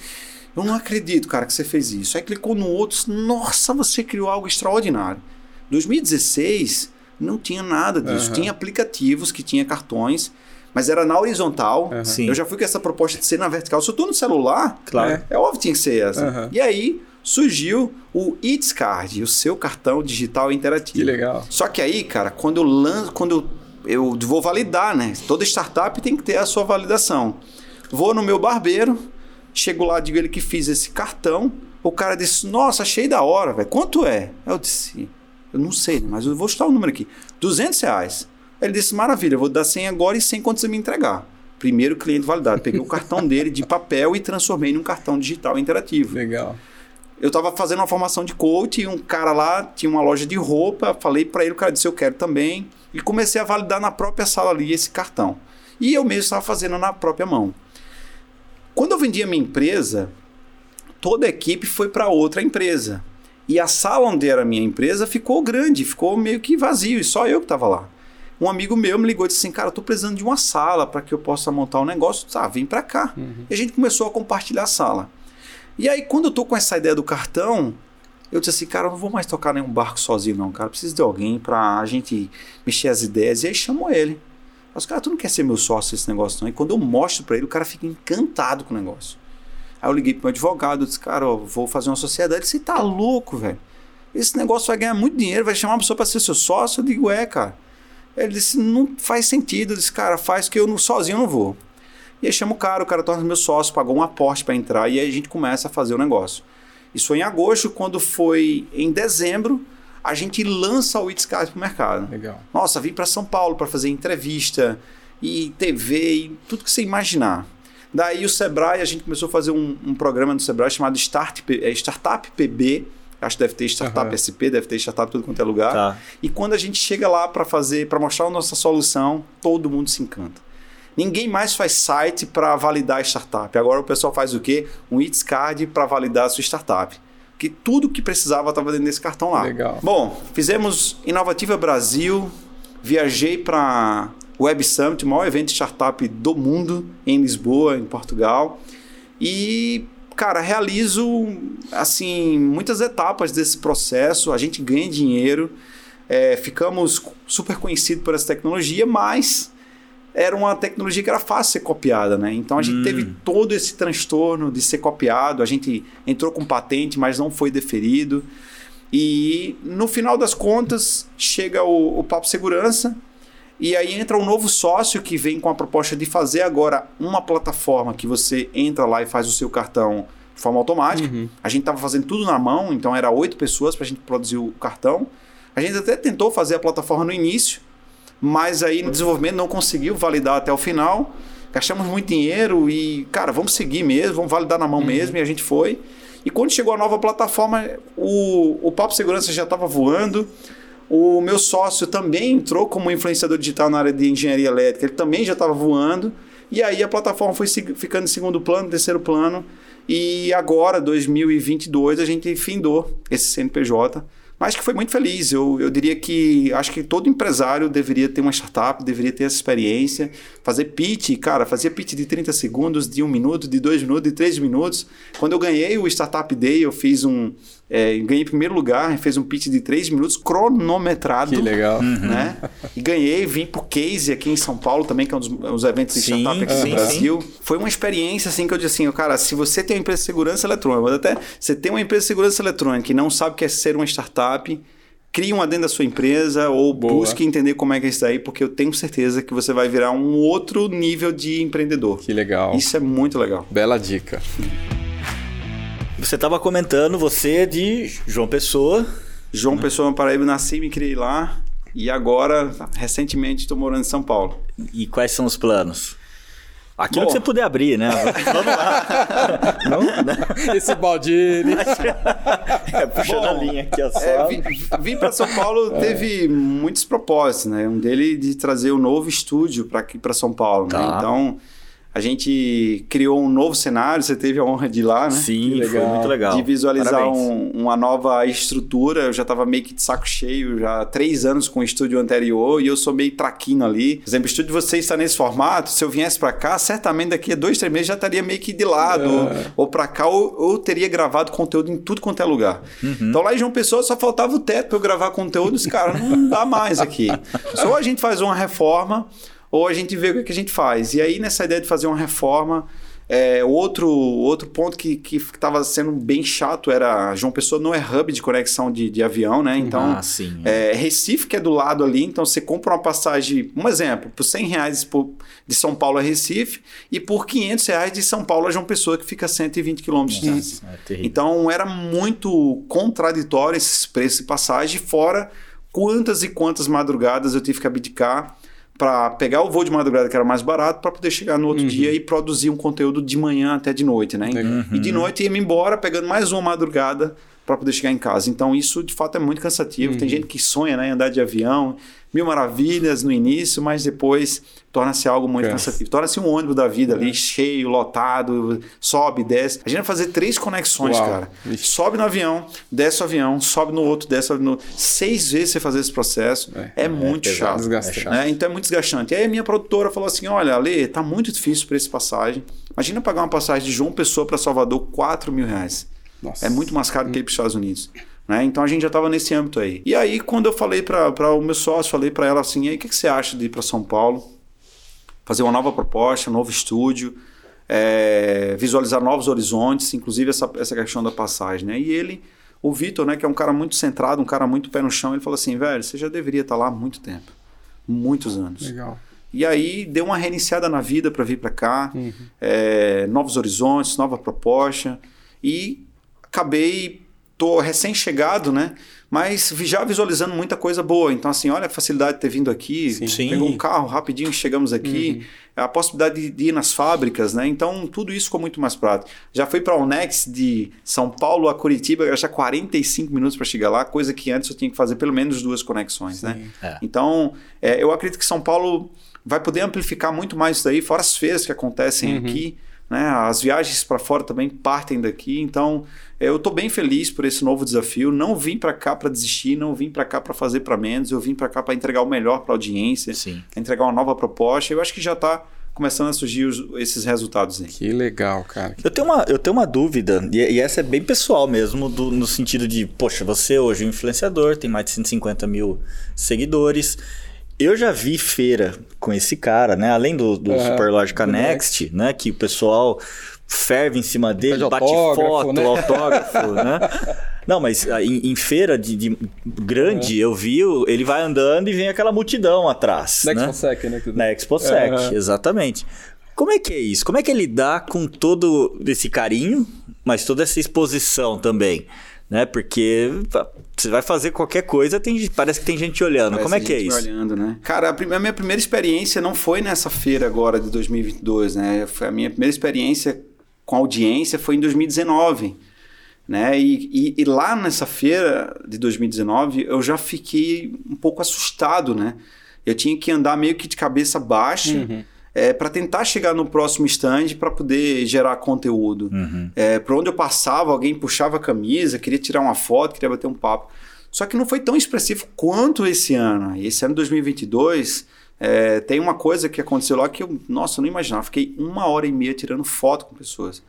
Eu não acredito, cara, que você fez isso. Aí clicou no outro, nossa, você criou algo extraordinário. 2016 não tinha nada disso. Uhum. Tinha aplicativos que tinha cartões mas era na horizontal. Uhum. Eu já fui com essa proposta de ser na vertical. Se eu tô no celular, claro. é, óbvio que tinha que ser essa. Uhum. E aí surgiu o It's Card, o seu cartão digital interativo. Que legal. Só que aí, cara, quando eu lanço, quando eu, eu vou validar, né? Toda startup tem que ter a sua validação. Vou no meu barbeiro, chego lá, digo ele que fiz esse cartão. O cara disse: Nossa, achei da hora, velho. Quanto é? Eu disse: Eu não sei, mas eu vou chutar o número aqui: 200 reais. Ele disse: Maravilha, eu vou dar 100 agora e 100 quando você me entregar. Primeiro cliente validado. Peguei o cartão dele de papel e transformei num cartão digital interativo. Legal. Eu estava fazendo uma formação de coach e um cara lá tinha uma loja de roupa. Falei para ele, o cara disse: Eu quero também. E comecei a validar na própria sala ali esse cartão. E eu mesmo estava fazendo na própria mão. Quando eu vendi a minha empresa, toda a equipe foi para outra empresa. E a sala onde era a minha empresa ficou grande, ficou meio que vazio, e só eu que estava lá um amigo meu me ligou e disse assim, cara, eu tô precisando de uma sala para que eu possa montar um negócio. Ah, vem para cá. Uhum. E a gente começou a compartilhar a sala. E aí, quando eu tô com essa ideia do cartão, eu disse assim, cara, eu não vou mais tocar nenhum barco sozinho, não, cara. preciso de alguém para a gente mexer as ideias. E aí chamou ele. Mas, cara, tu não quer ser meu sócio nesse negócio, não? E quando eu mostro para ele, o cara fica encantado com o negócio. Aí eu liguei pro meu advogado, eu disse, cara, eu vou fazer uma sociedade. Ele disse, tá louco, velho. Esse negócio vai ganhar muito dinheiro, vai chamar uma pessoa para ser seu sócio. Eu digo, é, cara. Ele disse, não faz sentido. Eu disse, cara, faz que eu não, sozinho não vou. E aí chama o cara, o cara torna meu sócio, pagou um aporte para entrar e aí a gente começa a fazer o negócio. Isso foi em agosto, quando foi em dezembro, a gente lança o Itscard para o mercado. Legal. Nossa, vim para São Paulo para fazer entrevista e TV e tudo que você imaginar. Daí o Sebrae, a gente começou a fazer um, um programa no Sebrae chamado Start, é, Startup PB, Acho que deve ter startup uhum. SP, deve ter startup tudo quanto é lugar. Tá. E quando a gente chega lá para fazer, para mostrar a nossa solução, todo mundo se encanta. Ninguém mais faz site para validar a startup. Agora o pessoal faz o quê? Um It's Card para validar a sua startup. Que tudo que precisava estava dentro desse cartão lá. Legal. Bom, fizemos Inovativa Brasil, viajei para Web Summit, o maior evento de startup do mundo, em Lisboa, em Portugal. E cara, realizo assim muitas etapas desse processo. A gente ganha dinheiro, é, ficamos super conhecidos por essa tecnologia, mas era uma tecnologia que era fácil ser copiada, né? Então a gente hum. teve todo esse transtorno de ser copiado. A gente entrou com patente, mas não foi deferido. E no final das contas chega o, o Papo Segurança e aí entra um novo sócio que vem com a proposta de fazer agora uma plataforma que você entra lá e faz o seu cartão de forma automática. Uhum. A gente estava fazendo tudo na mão, então era oito pessoas para a gente produzir o cartão. A gente até tentou fazer a plataforma no início, mas aí no desenvolvimento não conseguiu validar até o final. Gastamos muito dinheiro e, cara, vamos seguir mesmo, vamos validar na mão uhum. mesmo, e a gente foi. E quando chegou a nova plataforma, o, o Papo Segurança já estava voando. O meu sócio também entrou como influenciador digital na área de engenharia elétrica, ele também já estava voando. E aí a plataforma foi ficando em segundo plano, terceiro plano. E agora, 2022, a gente findou esse CNPJ. Mas que foi muito feliz. Eu, eu diria que acho que todo empresário deveria ter uma startup, deveria ter essa experiência. Fazer pitch, cara, fazia pitch de 30 segundos, de um minuto, de dois minutos, de três minutos. Quando eu ganhei o Startup Day, eu fiz um. É, ganhei primeiro lugar, fez um pitch de três minutos, cronometrado. Que legal. Né? E ganhei, vim pro Case aqui em São Paulo também, que é um dos, dos eventos de Sim, startup aqui sim, no Brasil. Foi uma experiência assim que eu disse assim, cara, se você tem uma empresa de segurança eletrônica, mas até você tem uma empresa de segurança eletrônica e não sabe o que é ser uma startup, crie uma dentro da sua empresa ou Boa. busque entender como é que é isso daí, porque eu tenho certeza que você vai virar um outro nível de empreendedor. Que legal. Isso é muito legal. Bela dica. Você estava comentando, você é de João Pessoa. João Pessoa, na Paraíba, nasci e me criei lá. E agora, recentemente, estou morando em São Paulo. E quais são os planos? Aquilo Bom. que você puder abrir, né? Vamos lá. Não, né? Esse Baldini. É, puxando a linha aqui, ó. É, vim, vim para São Paulo teve muitos propósitos, né? Um dele de trazer um novo estúdio para aqui para São Paulo, né? Tá. Então a gente criou um novo cenário. Você teve a honra de ir lá, né? Sim, foi muito legal. De visualizar um- uma nova estrutura. Eu já estava meio que de saco cheio, já há três anos com o estúdio anterior e eu sou meio traquino ali. Por exemplo, o estúdio de vocês está nesse formato. Se eu viesse para cá, certamente daqui a dois, três meses já estaria meio que de lado, ou, ou para cá, ou, ou teria gravado conteúdo em tudo quanto é lugar. Então lá em João Pessoa só faltava o teto para eu gravar conteúdo. Os caras, não dá mais aqui. Só a gente faz uma reforma ou a gente vê o que, que a gente faz. E aí, nessa ideia de fazer uma reforma, é, outro, outro ponto que estava sendo bem chato era João Pessoa não é hub de conexão de, de avião, né? Então, Ah, sim. é, Recife, que é do lado ali, então você compra uma passagem, um exemplo, por 100 reais por- de São Paulo a Recife e por 500 reais de São Paulo a João Pessoa, que fica a 120 quilômetros de distância. É. Então era muito contraditório esses preços de passagem, fora quantas e quantas madrugadas eu tive que abdicar para pegar o voo de madrugada que era mais barato para poder chegar no outro dia e produzir um conteúdo de manhã até de noite, né? E de noite ia-me embora pegando mais uma madrugada para poder chegar em casa. Então isso de fato é muito cansativo. Tem gente que sonha né, em andar de avião, mil maravilhas no início, mas depois torna-se algo muito Cansa. cansativo. Torna-se um ônibus da vida ali, cheio, lotado, sobe, desce. A gente vai fazer três conexões, Uau. cara. Ixi. Sobe no avião, desce o avião, sobe no outro, desce no Seis vezes você fazer esse processo é, É, muito pesado, chato. desgastante. é chato. né? Então é muito desgastante. E aí a minha produtora falou assim: olha, Ale, tá muito difícil para esse passagem. Imagina pagar uma passagem de João Pessoa para Salvador, 4 mil reais. Nossa. É muito mais caro que ir para os Estados Unidos. Né? Então a gente já estava nesse âmbito aí. E aí, quando eu falei para o meu sócio, falei para ela assim: aí, o que, que você acha de ir para São Paulo? Fazer uma nova proposta, um novo estúdio, é, visualizar novos horizontes, inclusive essa, essa questão da passagem. Né? E ele, o Vitor, né, que é um cara muito centrado, um cara muito pé no chão, ele falou assim: velho, você já deveria estar lá há muito tempo muitos anos. Legal. E aí deu uma reiniciada na vida para vir para cá, é, novos horizontes, nova proposta. E acabei, tô recém-chegado, né? Mas vi- já visualizando muita coisa boa. Então, assim, olha a facilidade de ter vindo aqui. Sim. Sim. Pegou um carro rapidinho, chegamos aqui. A possibilidade de, de ir nas fábricas, né? Então, tudo isso ficou muito mais prático. Já fui para o Nex de São Paulo a Curitiba, gastar 45 minutos para chegar lá, coisa que antes eu tinha que fazer pelo menos duas conexões, né? É. Então, é, eu acredito que São Paulo vai poder amplificar muito mais isso daí, fora as feiras que acontecem aqui. Né? As viagens para fora também partem daqui. Então, eu estou bem feliz por esse novo desafio. Não vim para cá para desistir, não vim para cá para fazer para menos. Eu vim para cá para entregar o melhor para a audiência, Sim. entregar uma nova proposta. Eu acho que já está começando a surgir os- esses resultados aí. Que legal, cara. Eu tenho uma, eu tenho uma dúvida, e, e essa é bem pessoal mesmo, do- no sentido de, poxa, você hoje é um influenciador, tem mais de 150 mil seguidores. Eu já vi feira com esse cara, né? Além do, do Aham, Superlógica do Next, né? Que o pessoal ferve em cima dele, Pede bate autógrafo, foto, né? autógrafo, né? Não, mas ah, em, em feira de, de grande, eu vi, ele vai andando e vem aquela multidão atrás, Next né? Consec, né? Na ExpoSec, Aham. exatamente. Como é que é isso? Como é que ele dá com todo esse carinho, mas toda essa exposição também? Né? Porque você vai fazer qualquer coisa, tem, parece que tem gente olhando. Como é Parece que é gente isso? Olhando, né? Cara, a, prim- a minha primeira experiência não foi nessa feira agora de 2022, né? Foi a minha primeira experiência com audiência foi em 2019, né? E, e- e lá nessa feira de 2019 eu já fiquei um pouco assustado, né? Eu tinha que andar meio que de cabeça baixa. Uhum. para tentar chegar no próximo stand para poder gerar conteúdo. Uhum. É, por onde eu passava, alguém puxava a camisa, queria tirar uma foto, queria bater um papo. Só que não foi tão expressivo quanto esse ano. Esse ano 2022 é, tem uma coisa que aconteceu lá que eu, nossa, eu não imaginava. Fiquei uma hora e meia tirando foto com pessoas.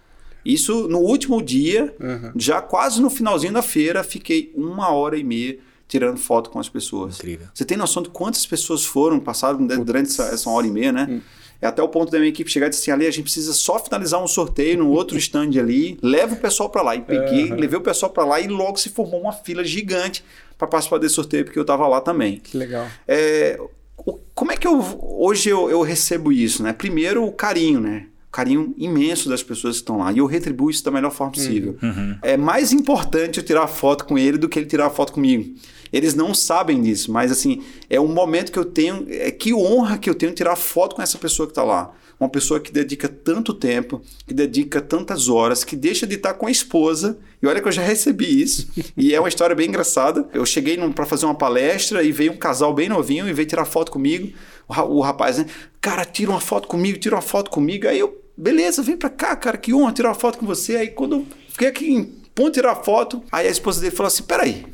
Isso no último dia, uhum. já quase no finalzinho da feira, fiquei uma hora e meia tirando foto com as pessoas. Incrível. Você tem noção de quantas pessoas foram, passaram durante essa, essa, hora e meia, né? Hum. É até o ponto da minha equipe chegar e dizer assim, ali a gente precisa só finalizar um sorteio no outro stand ali, leva o pessoal para lá. E peguei, uhum. levei o pessoal para lá e logo se formou uma fila gigante para participar desse sorteio, porque eu estava lá também. Que legal. É, o, como é que eu hoje eu, eu recebo isso, né? Primeiro o carinho, né? carinho imenso das pessoas que estão lá. E eu retribuo isso da melhor forma possível. Uhum. uhum. É mais importante eu tirar foto com ele do que ele tirar foto comigo. Eles não sabem disso, mas assim, é um momento que eu tenho. É que honra que eu tenho tirar foto com essa pessoa que está lá. Uma pessoa que dedica tanto tempo, que dedica tantas horas, que deixa de estar com a esposa. E olha que eu já recebi isso. e é uma história bem engraçada. Eu cheguei para fazer uma palestra e veio um casal bem novinho e veio tirar foto comigo. O, o rapaz, né? Cara, tira uma foto comigo, tira uma foto comigo. Aí eu beleza, vem pra cá, cara, que honra tirar uma foto com você. Aí quando eu fiquei aqui em ponto tirar foto, aí a esposa dele falou assim: peraí.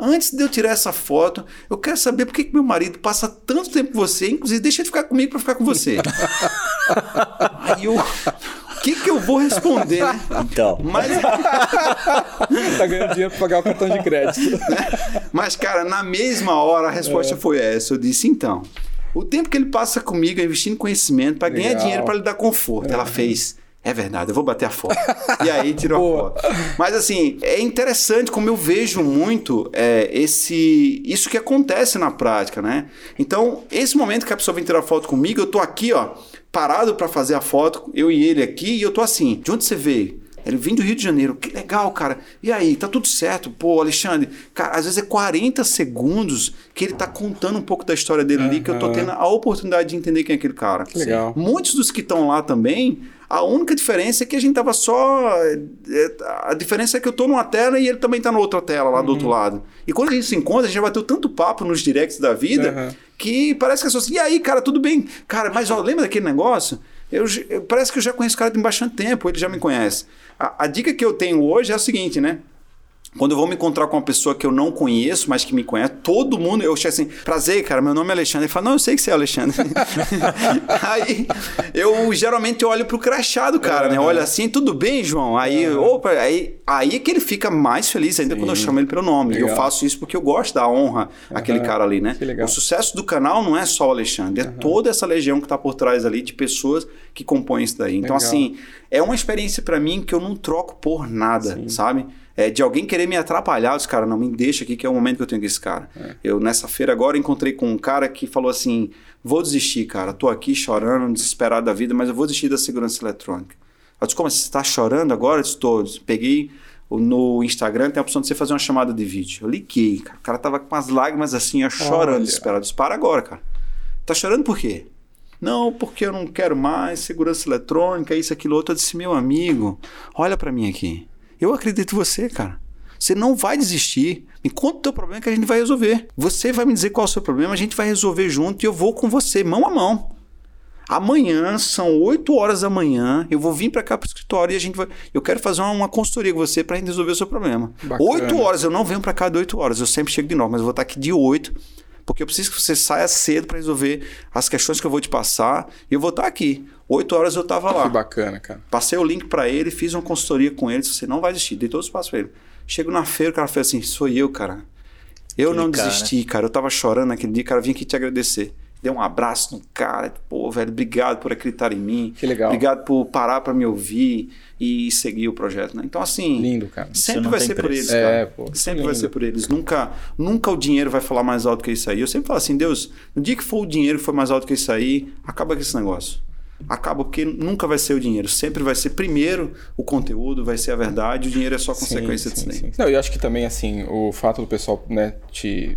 Antes de eu tirar essa foto, eu quero saber por que, que meu marido passa tanto tempo com você, inclusive deixa ele ficar comigo para ficar com você. aí eu. O que, que eu vou responder, né? Então. Mas... tá ganhando dinheiro para pagar o cartão de crédito. Mas, cara, na mesma hora a resposta é. foi essa. Eu disse, então. O tempo que ele passa comigo investindo conhecimento para ganhar dinheiro para lhe dar conforto. É. Ela fez. É verdade, eu vou bater a foto. e aí tirou a foto. Mas assim, é interessante como eu vejo muito é, esse isso que acontece na prática, né? Então, esse momento que a pessoa vem tirar foto comigo, eu tô aqui, ó, parado para fazer a foto, eu e ele aqui, e eu tô assim, de onde você veio? Ele vem do Rio de Janeiro. Que legal, cara. E aí, tá tudo certo? Pô, Alexandre, cara, às vezes é 40 segundos que ele tá contando um pouco da história dele uhum. ali, que eu tô tendo a oportunidade de entender quem é aquele cara. Que legal. Muitos dos que estão lá também, a única diferença é que a gente tava só. É, a diferença é que eu tô numa tela e ele também tá na outra tela, lá uhum. do outro lado. E quando a gente se encontra, a gente já bateu tanto papo nos directs da vida uhum. que parece que é só assim, e aí, cara, tudo bem? Cara, mas ó, lembra daquele negócio? Eu, eu, parece que eu já conheço o cara tem bastante tempo, ele já me conhece. A, a dica que eu tenho hoje é a seguinte, né? Quando eu vou me encontrar com uma pessoa que eu não conheço, mas que me conhece, todo mundo, eu chego assim, prazer, cara, meu nome é Alexandre. Ele fala, não, eu sei que você é Alexandre. aí eu geralmente olho pro crachado, cara, né? Olha assim, tudo bem, João? Aí, opa, aí, aí é que ele fica mais feliz ainda Sim. quando eu chamo ele pelo nome. Legal. E eu faço isso porque eu gosto da honra uhum. àquele cara ali, né? O sucesso do canal não é só o Alexandre, é uhum. toda essa legião que tá por trás ali de pessoas que compõem isso daí. Então, Legal. assim, é uma experiência para mim que eu não troco por nada, Sim. sabe? É, de alguém querer me atrapalhar, os caras, não me deixa aqui que é o momento que eu tenho com esse cara. É. Eu, nessa feira agora, encontrei com um cara que falou assim: vou desistir, cara, tô aqui chorando, desesperado da vida, mas eu vou desistir da segurança eletrônica. Eu disse: como você está chorando agora? Eu disse: todos. Peguei no Instagram, tem a opção de você fazer uma chamada de vídeo. Eu liguei, cara. O cara tava com as lágrimas assim, chorando, Olha. desesperado. Eu disse: para agora, cara. Tá chorando por quê? Não, porque eu não quero mais segurança eletrônica, isso, aquilo, outro. Eu disse: meu amigo, olha para mim aqui. Eu acredito em você, cara. Você não vai desistir. Me conta o teu problema que a gente vai resolver. Você vai me dizer qual é o seu problema, a gente vai resolver junto e eu vou com você, mão a mão. Amanhã, são 8 horas da manhã, eu vou vir para cá para o escritório e a gente vai. Eu quero fazer uma, uma consultoria com você para resolver o seu problema. Bacana. 8 horas, eu não venho para cá de 8 horas, eu sempre chego de novo, mas eu vou estar aqui de 8 porque eu preciso que você saia cedo para resolver as questões que eu vou te passar. E eu vou estar aqui. Oito horas eu estava lá. Que bacana, cara. Passei o link para ele, fiz uma consultoria com ele. Você não vai desistir, dei todos os passos para ele. Chego na feira, o cara fez assim: sou eu, cara. Eu não cara. desisti, cara. Eu tava chorando naquele dia, cara. Eu vim aqui te agradecer. Dei um abraço no cara. Pô, velho, obrigado por acreditar em mim. Que legal. Obrigado por parar para me ouvir e seguir o projeto, né? Então, assim. Lindo, cara. Sempre vai ser preço. por eles, cara. É, pô, sempre vai ser por eles. Nunca, nunca o dinheiro vai falar mais alto que isso aí. Eu sempre falo assim, Deus, no dia que for o dinheiro que for mais alto que isso aí, acaba com esse negócio acaba porque nunca vai ser o dinheiro. Sempre vai ser primeiro o conteúdo, vai ser a verdade, o dinheiro é só consequência sim, sim, disso daí. Não, eu acho que também, assim, o fato do pessoal né, te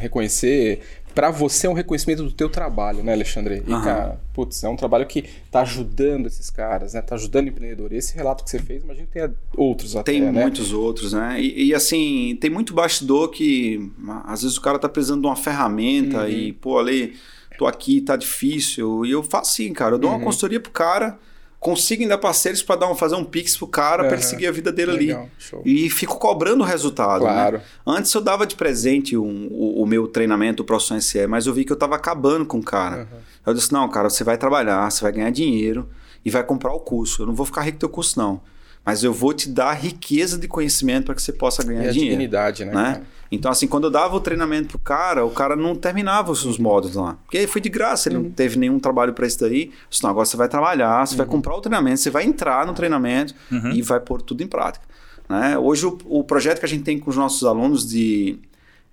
reconhecer para você é um reconhecimento do teu trabalho, né, Alexandre? E, uhum. cara, putz, é um trabalho que tá ajudando esses caras, né? Tá ajudando o empreendedor. Esse relato que você fez, imagino que tenha outros até, Tem né? muitos outros, né? E, e, assim, tem muito bastidor que às vezes o cara tá precisando de uma ferramenta uhum. e, pô, ali, tô aqui, tá difícil. E eu faço assim, cara, eu dou uhum. uma consultoria pro cara, consigo ainda parceiros para dar um, fazer um pix pro cara para ele seguir a vida dele Legal, ali. show. E fico cobrando o resultado. né? Claro. Antes eu dava de presente um- o, o meu treinamento, o Profissão SE, mas eu vi que eu tava acabando com o cara. Eu disse: não, cara, você vai trabalhar, você vai ganhar dinheiro e vai comprar o curso. Eu não vou ficar rico do teu curso, não. Mas eu vou te dar riqueza de conhecimento para que você possa ganhar E a dinheiro dignidade, né? né? Então, assim, quando eu dava o treinamento pro cara, o cara não terminava os módulos lá. Porque foi de graça, ele Uhum. não teve nenhum trabalho para isso daí. Eu disse, não, agora você vai trabalhar, você vai Uhum. comprar o treinamento, você vai entrar no treinamento e vai pôr tudo em prática. Né? Hoje, o, o projeto que a gente tem com os nossos alunos de,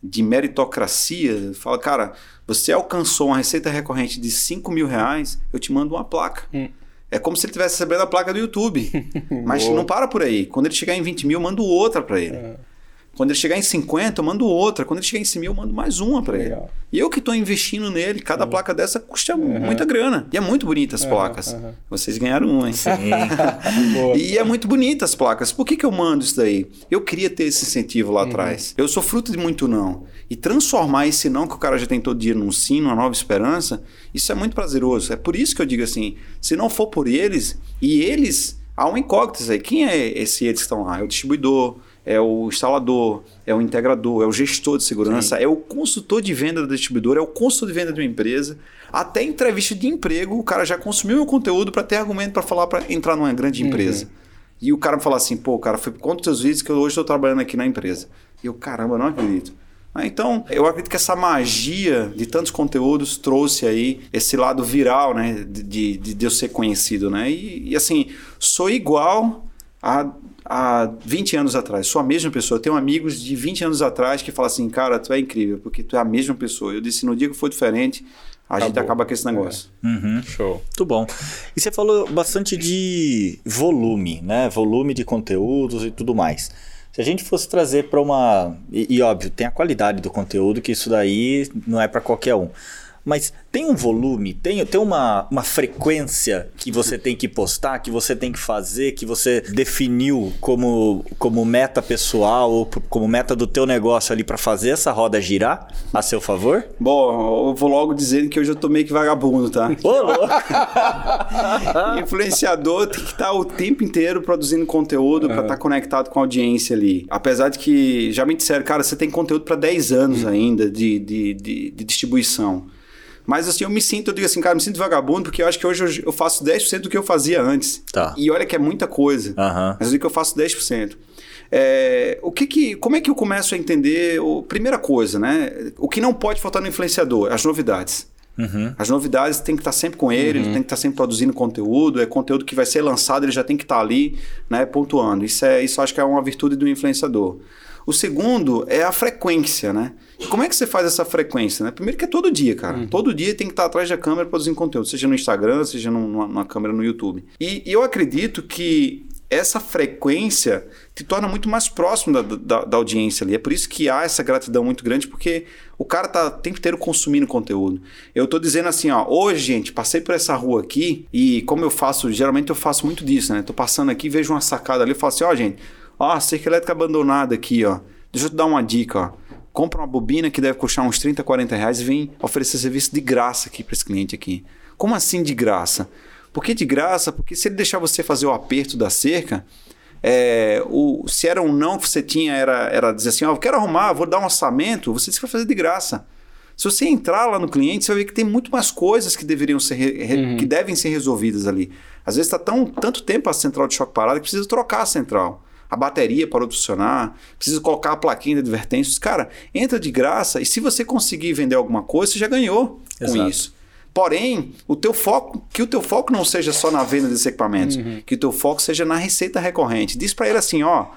de meritocracia, fala, cara, você alcançou uma receita recorrente de 5 mil reais, eu te mando uma placa. Hum. É como se ele estivesse recebendo a placa do YouTube. Mas Boa. não para por aí. Quando ele chegar em 20 mil, eu mando outra para ele. É. Quando ele chegar em 50, eu mando outra. Quando ele chegar em 100 mil, eu mando mais uma para ele. E eu que estou investindo nele, cada placa dessa custa muita grana. E é muito bonita as placas. aham. Vocês ganharam uma, hein? Boa. E é muito bonita as placas. Por que, que eu mando isso daí? Eu queria ter esse incentivo Uhum. lá atrás. Eu sou fruto de muito não. E transformar esse não que o cara já tem todo dia num sim, numa nova esperança, isso é muito prazeroso. É por isso que eu digo assim: se não for por eles, e eles, há um incógnito aí. Quem é esse eles que estão lá? É o distribuidor, é o instalador, é o integrador, é o gestor de segurança, é o consultor de venda do distribuidor, é o consultor de venda de uma empresa. Até entrevista de emprego, o cara já consumiu meu conteúdo para ter argumento para falar para entrar numa grande empresa. E o cara me fala assim, pô, cara, foi por conta dos teus vídeos que eu hoje estou trabalhando aqui na empresa. E eu, caramba, não acredito. Ah, Então, eu acredito que essa magia de tantos conteúdos trouxe aí esse lado viral, né? De, de, de eu ser conhecido, né? E, e, assim, sou igual a, a 20 anos atrás. Sou a mesma pessoa. Eu tenho amigos de 20 anos atrás que falam assim, cara, tu é incrível, porque tu é a mesma pessoa. Eu disse, no dia que for diferente, a gente Acabou. acaba com esse negócio. Uhum. Show. Muito bom. E você falou bastante de volume, né? Volume de conteúdos e tudo mais. Se a gente fosse trazer para uma. E, e, óbvio, tem a qualidade do conteúdo, que isso daí não é para qualquer um. Mas tem um volume, tem, tem uma, uma frequência que você tem que postar, que você tem que fazer, que você definiu como, como meta pessoal ou como meta do teu negócio ali para fazer essa roda girar a seu favor? Bom, eu vou logo dizendo que hoje eu tô meio que vagabundo, tá? Ô, louco! Influenciador tem que estar o tempo inteiro produzindo conteúdo para estar conectado com a audiência ali. Apesar de que já me disseram, cara, você tem conteúdo para 10 anos ainda de, de, de, de distribuição. Mas assim, eu me sinto, eu digo assim, cara, eu me sinto vagabundo porque eu acho que hoje eu, faço 10% do que eu fazia antes. Tá. E olha que é muita coisa. Aham. Mas eu digo que eu faço 10%. É, o que que, como é que eu começo a entender? O, primeira coisa, né? O que não pode faltar no influenciador? As novidades. Uhum. As novidades tem que estar sempre com ele, ele tem que estar sempre produzindo conteúdo, é conteúdo que vai ser lançado, ele já tem que estar ali, né, pontuando. Isso é, isso acho que é uma virtude do influenciador. O segundo é a frequência, né? E como é que você faz essa frequência, né? Primeiro que é todo dia, cara. Todo dia tem que estar atrás da câmera produzindo conteúdo, seja no Instagram, seja numa, numa câmera no YouTube. E, e eu acredito que essa frequência te torna muito mais próximo da, da, da, audiência ali. É por isso que há essa gratidão muito grande, porque o cara tá o tempo inteiro consumindo conteúdo. Eu tô dizendo assim, ó, hoje, gente, passei por essa rua aqui e como eu faço, geralmente eu faço muito disso, né? Tô passando aqui, vejo uma sacada ali e falo assim, ó, gente, ó, a cerca elétrica abandonada aqui, ó. Deixa eu te dar uma dica, ó. Compra uma bobina que deve custar uns 30, 40 reais e vem oferecer serviço de graça aqui para esse cliente aqui. Como assim de graça? Por que de graça? Porque se ele deixar você fazer o aperto da cerca, é, o, se era um não que você tinha, era, era dizer assim, ó, eu quero arrumar, vou dar um orçamento, você disse que vai fazer de graça. Se você entrar lá no cliente, você vai ver que tem muito mais coisas que deveriam ser uhum. que devem ser resolvidas ali. Às vezes está tão tanto tempo a central de choque parada que precisa trocar a central. A bateria parou de funcionar, precisa colocar a plaquinha de advertências. Cara, entra de graça e se você conseguir vender alguma coisa, você já ganhou Exato. com isso. Porém, o teu foco, que o teu foco não seja só na venda desses equipamentos, uhum. que o teu foco seja na receita recorrente. Diz para ele assim, ó,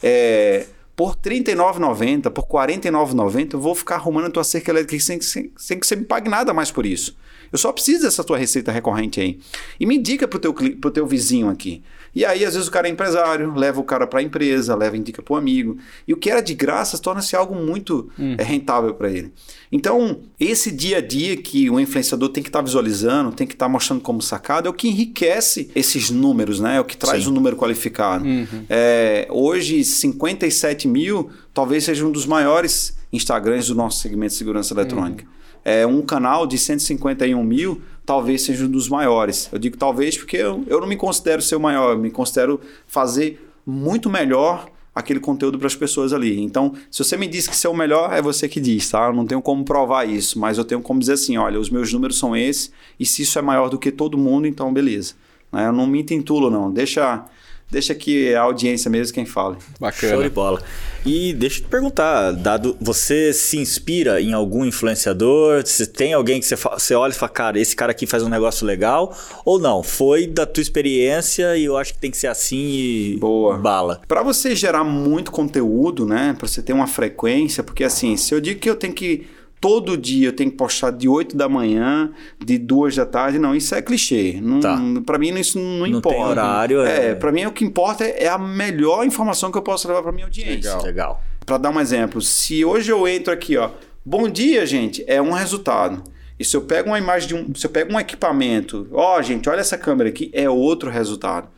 é, por R$ 39,90, por R$ 49,90, eu vou ficar arrumando a tua cerca elétrica sem, sem, sem que você me pague nada mais por isso. Eu só preciso dessa tua receita recorrente aí. E me indica pro teu, pro teu vizinho aqui. E aí, às vezes, o cara é empresário, leva o cara para a empresa, leva indica para o amigo. E o que era de graça torna-se algo muito hum. é, rentável para ele. Então, esse dia a dia que o influenciador tem que estar tá visualizando, tem que estar tá mostrando como sacado, é o que enriquece esses números, né? É o que traz Sim. um número qualificado. Uhum. É, hoje, 57 mil talvez seja um dos maiores Instagrams do nosso segmento de segurança eletrônica. É um canal de 151 mil, talvez seja um dos maiores. Eu digo talvez porque eu, eu não me considero ser o maior, eu me considero fazer muito melhor aquele conteúdo para as pessoas ali. Então, se você me diz que você é o melhor, é você que diz, tá? Eu não tenho como provar isso, mas eu tenho como dizer assim, olha, os meus números são esses, e se isso é maior do que todo mundo, então beleza. Né? Eu não me entulo, não. Deixa deixa que a audiência mesmo quem fale. Bacana. Show de bola. E deixa eu te perguntar, dado você se inspira em algum influenciador? Se tem alguém que você, você olha e fala, cara, esse cara aqui faz um negócio legal? Ou não? Foi da tua experiência e eu acho que tem que ser assim e Boa. bala. Para você gerar muito conteúdo, né? Para você ter uma frequência, porque assim, se eu digo que eu tenho que todo dia eu tenho que postar de 8 da manhã, de 2 da tarde. Não, isso é clichê. Não, tá. Para mim isso não, não importa. Tem horário. É, é para mim o que importa é, é, a melhor informação que eu posso levar para minha audiência. Legal. Legal. Para dar um exemplo, se hoje eu entro aqui, ó, bom dia, gente, é um resultado. E se eu pego uma imagem de um, se eu pego um equipamento, ó, gente, olha essa câmera aqui, é outro resultado.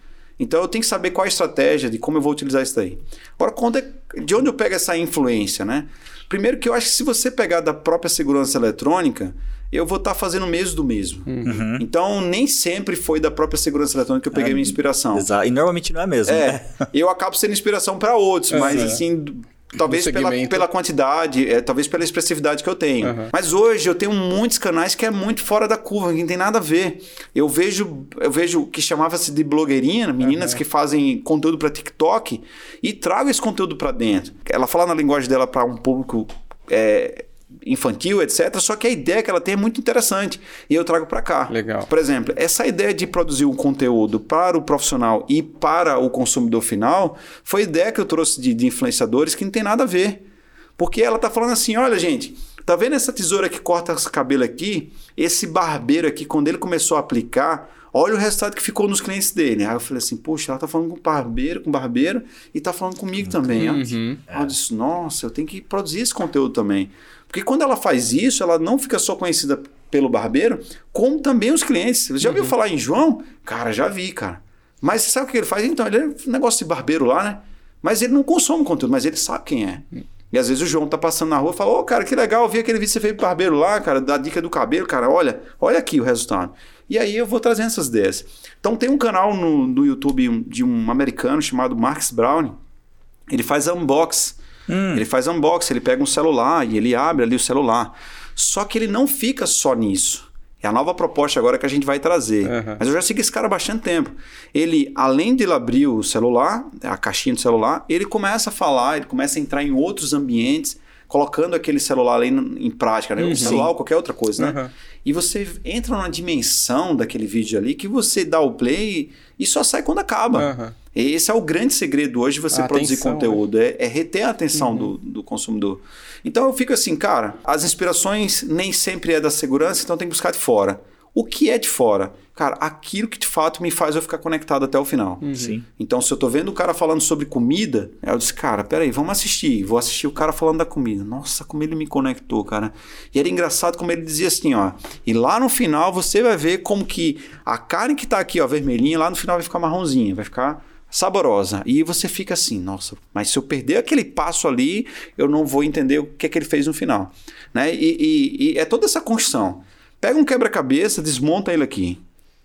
Então eu tenho que saber qual a estratégia de como eu vou utilizar isso daí. Agora, é, de onde eu pego essa influência, né? Primeiro que eu acho que se você pegar da própria segurança eletrônica, eu vou estar tá fazendo o mesmo do mesmo. Uhum. Então, nem sempre foi da própria segurança eletrônica que eu peguei é, minha inspiração. Exato. E normalmente não é mesmo. É, né? eu acabo sendo inspiração para outros, é, mas assim, Talvez pela, pela quantidade, é, talvez pela expressividade que eu tenho. Uhum. Mas hoje eu tenho muitos canais que é muito fora da curva, que não tem nada a ver. Eu vejo, eu vejo que chamava-se de blogueirinha, meninas uhum. que fazem conteúdo para TikTok e trago esse conteúdo para dentro. Ela fala na linguagem dela para um público é, infantil, etc. Só que a ideia que ela tem é muito interessante e eu trago para cá. Legal. Por exemplo, essa ideia de produzir um conteúdo para o profissional e para o consumidor final foi ideia que eu trouxe de, de influenciadores que não tem nada a ver. Porque ela tá falando assim: olha, gente, tá vendo essa tesoura que corta esse cabelo aqui? Esse barbeiro aqui, quando ele começou a aplicar, olha o resultado que ficou nos clientes dele. Aí eu falei assim, poxa, ela tá falando com barbeiro, com barbeiro e tá falando comigo também. Uhum. Aí eu disse, nossa, eu tenho que produzir esse conteúdo também. Porque quando ela faz isso, ela não fica só conhecida pelo barbeiro, como também os clientes. Você já uhum. ouviu falar em João? Cara, já vi, cara. Mas você sabe o que ele faz? Então, ele é um negócio de barbeiro lá, né? Mas ele não consome conteúdo, mas ele sabe quem é. E às vezes o João tá passando na rua e fala: Ô, oh, cara, que legal, eu vi aquele vídeo que você fez pro barbeiro lá, cara, da dica do cabelo, cara, olha, olha aqui o resultado. E aí eu vou trazendo essas ideias. Então tem um canal no, no YouTube de um americano chamado Marcus Brown. Ele faz unbox Hum. Ele faz unboxing, ele pega um celular e ele abre ali o celular. Só que ele não fica só nisso. É a nova proposta agora que a gente vai trazer. Uhum. Mas eu já sigo esse cara há bastante tempo. Ele, além de ele abrir o celular, a caixinha do celular, ele começa a falar, ele começa a entrar em outros ambientes, colocando aquele celular ali em prática, né? Uhum. O celular ou qualquer outra coisa, né? Uhum. E você entra numa dimensão daquele vídeo ali que você dá o play e só sai quando acaba. Esse é o grande segredo hoje de você a produzir atenção, conteúdo, é, é, reter a atenção uhum. do, do consumidor. Então eu fico assim, cara, as inspirações nem sempre é da segurança, então tem que buscar de fora. O que é de fora? Cara, aquilo que de fato me faz eu ficar conectado até o final. Uhum. Sim. Então, se eu tô vendo o cara falando sobre comida, eu disse, cara, peraí, vamos assistir. Vou assistir o cara falando da comida. Nossa, como ele me conectou, cara. E era engraçado como ele dizia assim, ó. E lá no final você vai ver como que a carne que tá aqui, ó, vermelhinha, lá no final vai ficar marronzinha, vai ficar saborosa. E você fica assim, nossa, mas se eu perder aquele passo ali, eu não vou entender o que é que ele fez no final. Né? E, e, e é toda essa construção. Pega um quebra-cabeça, desmonta ele aqui.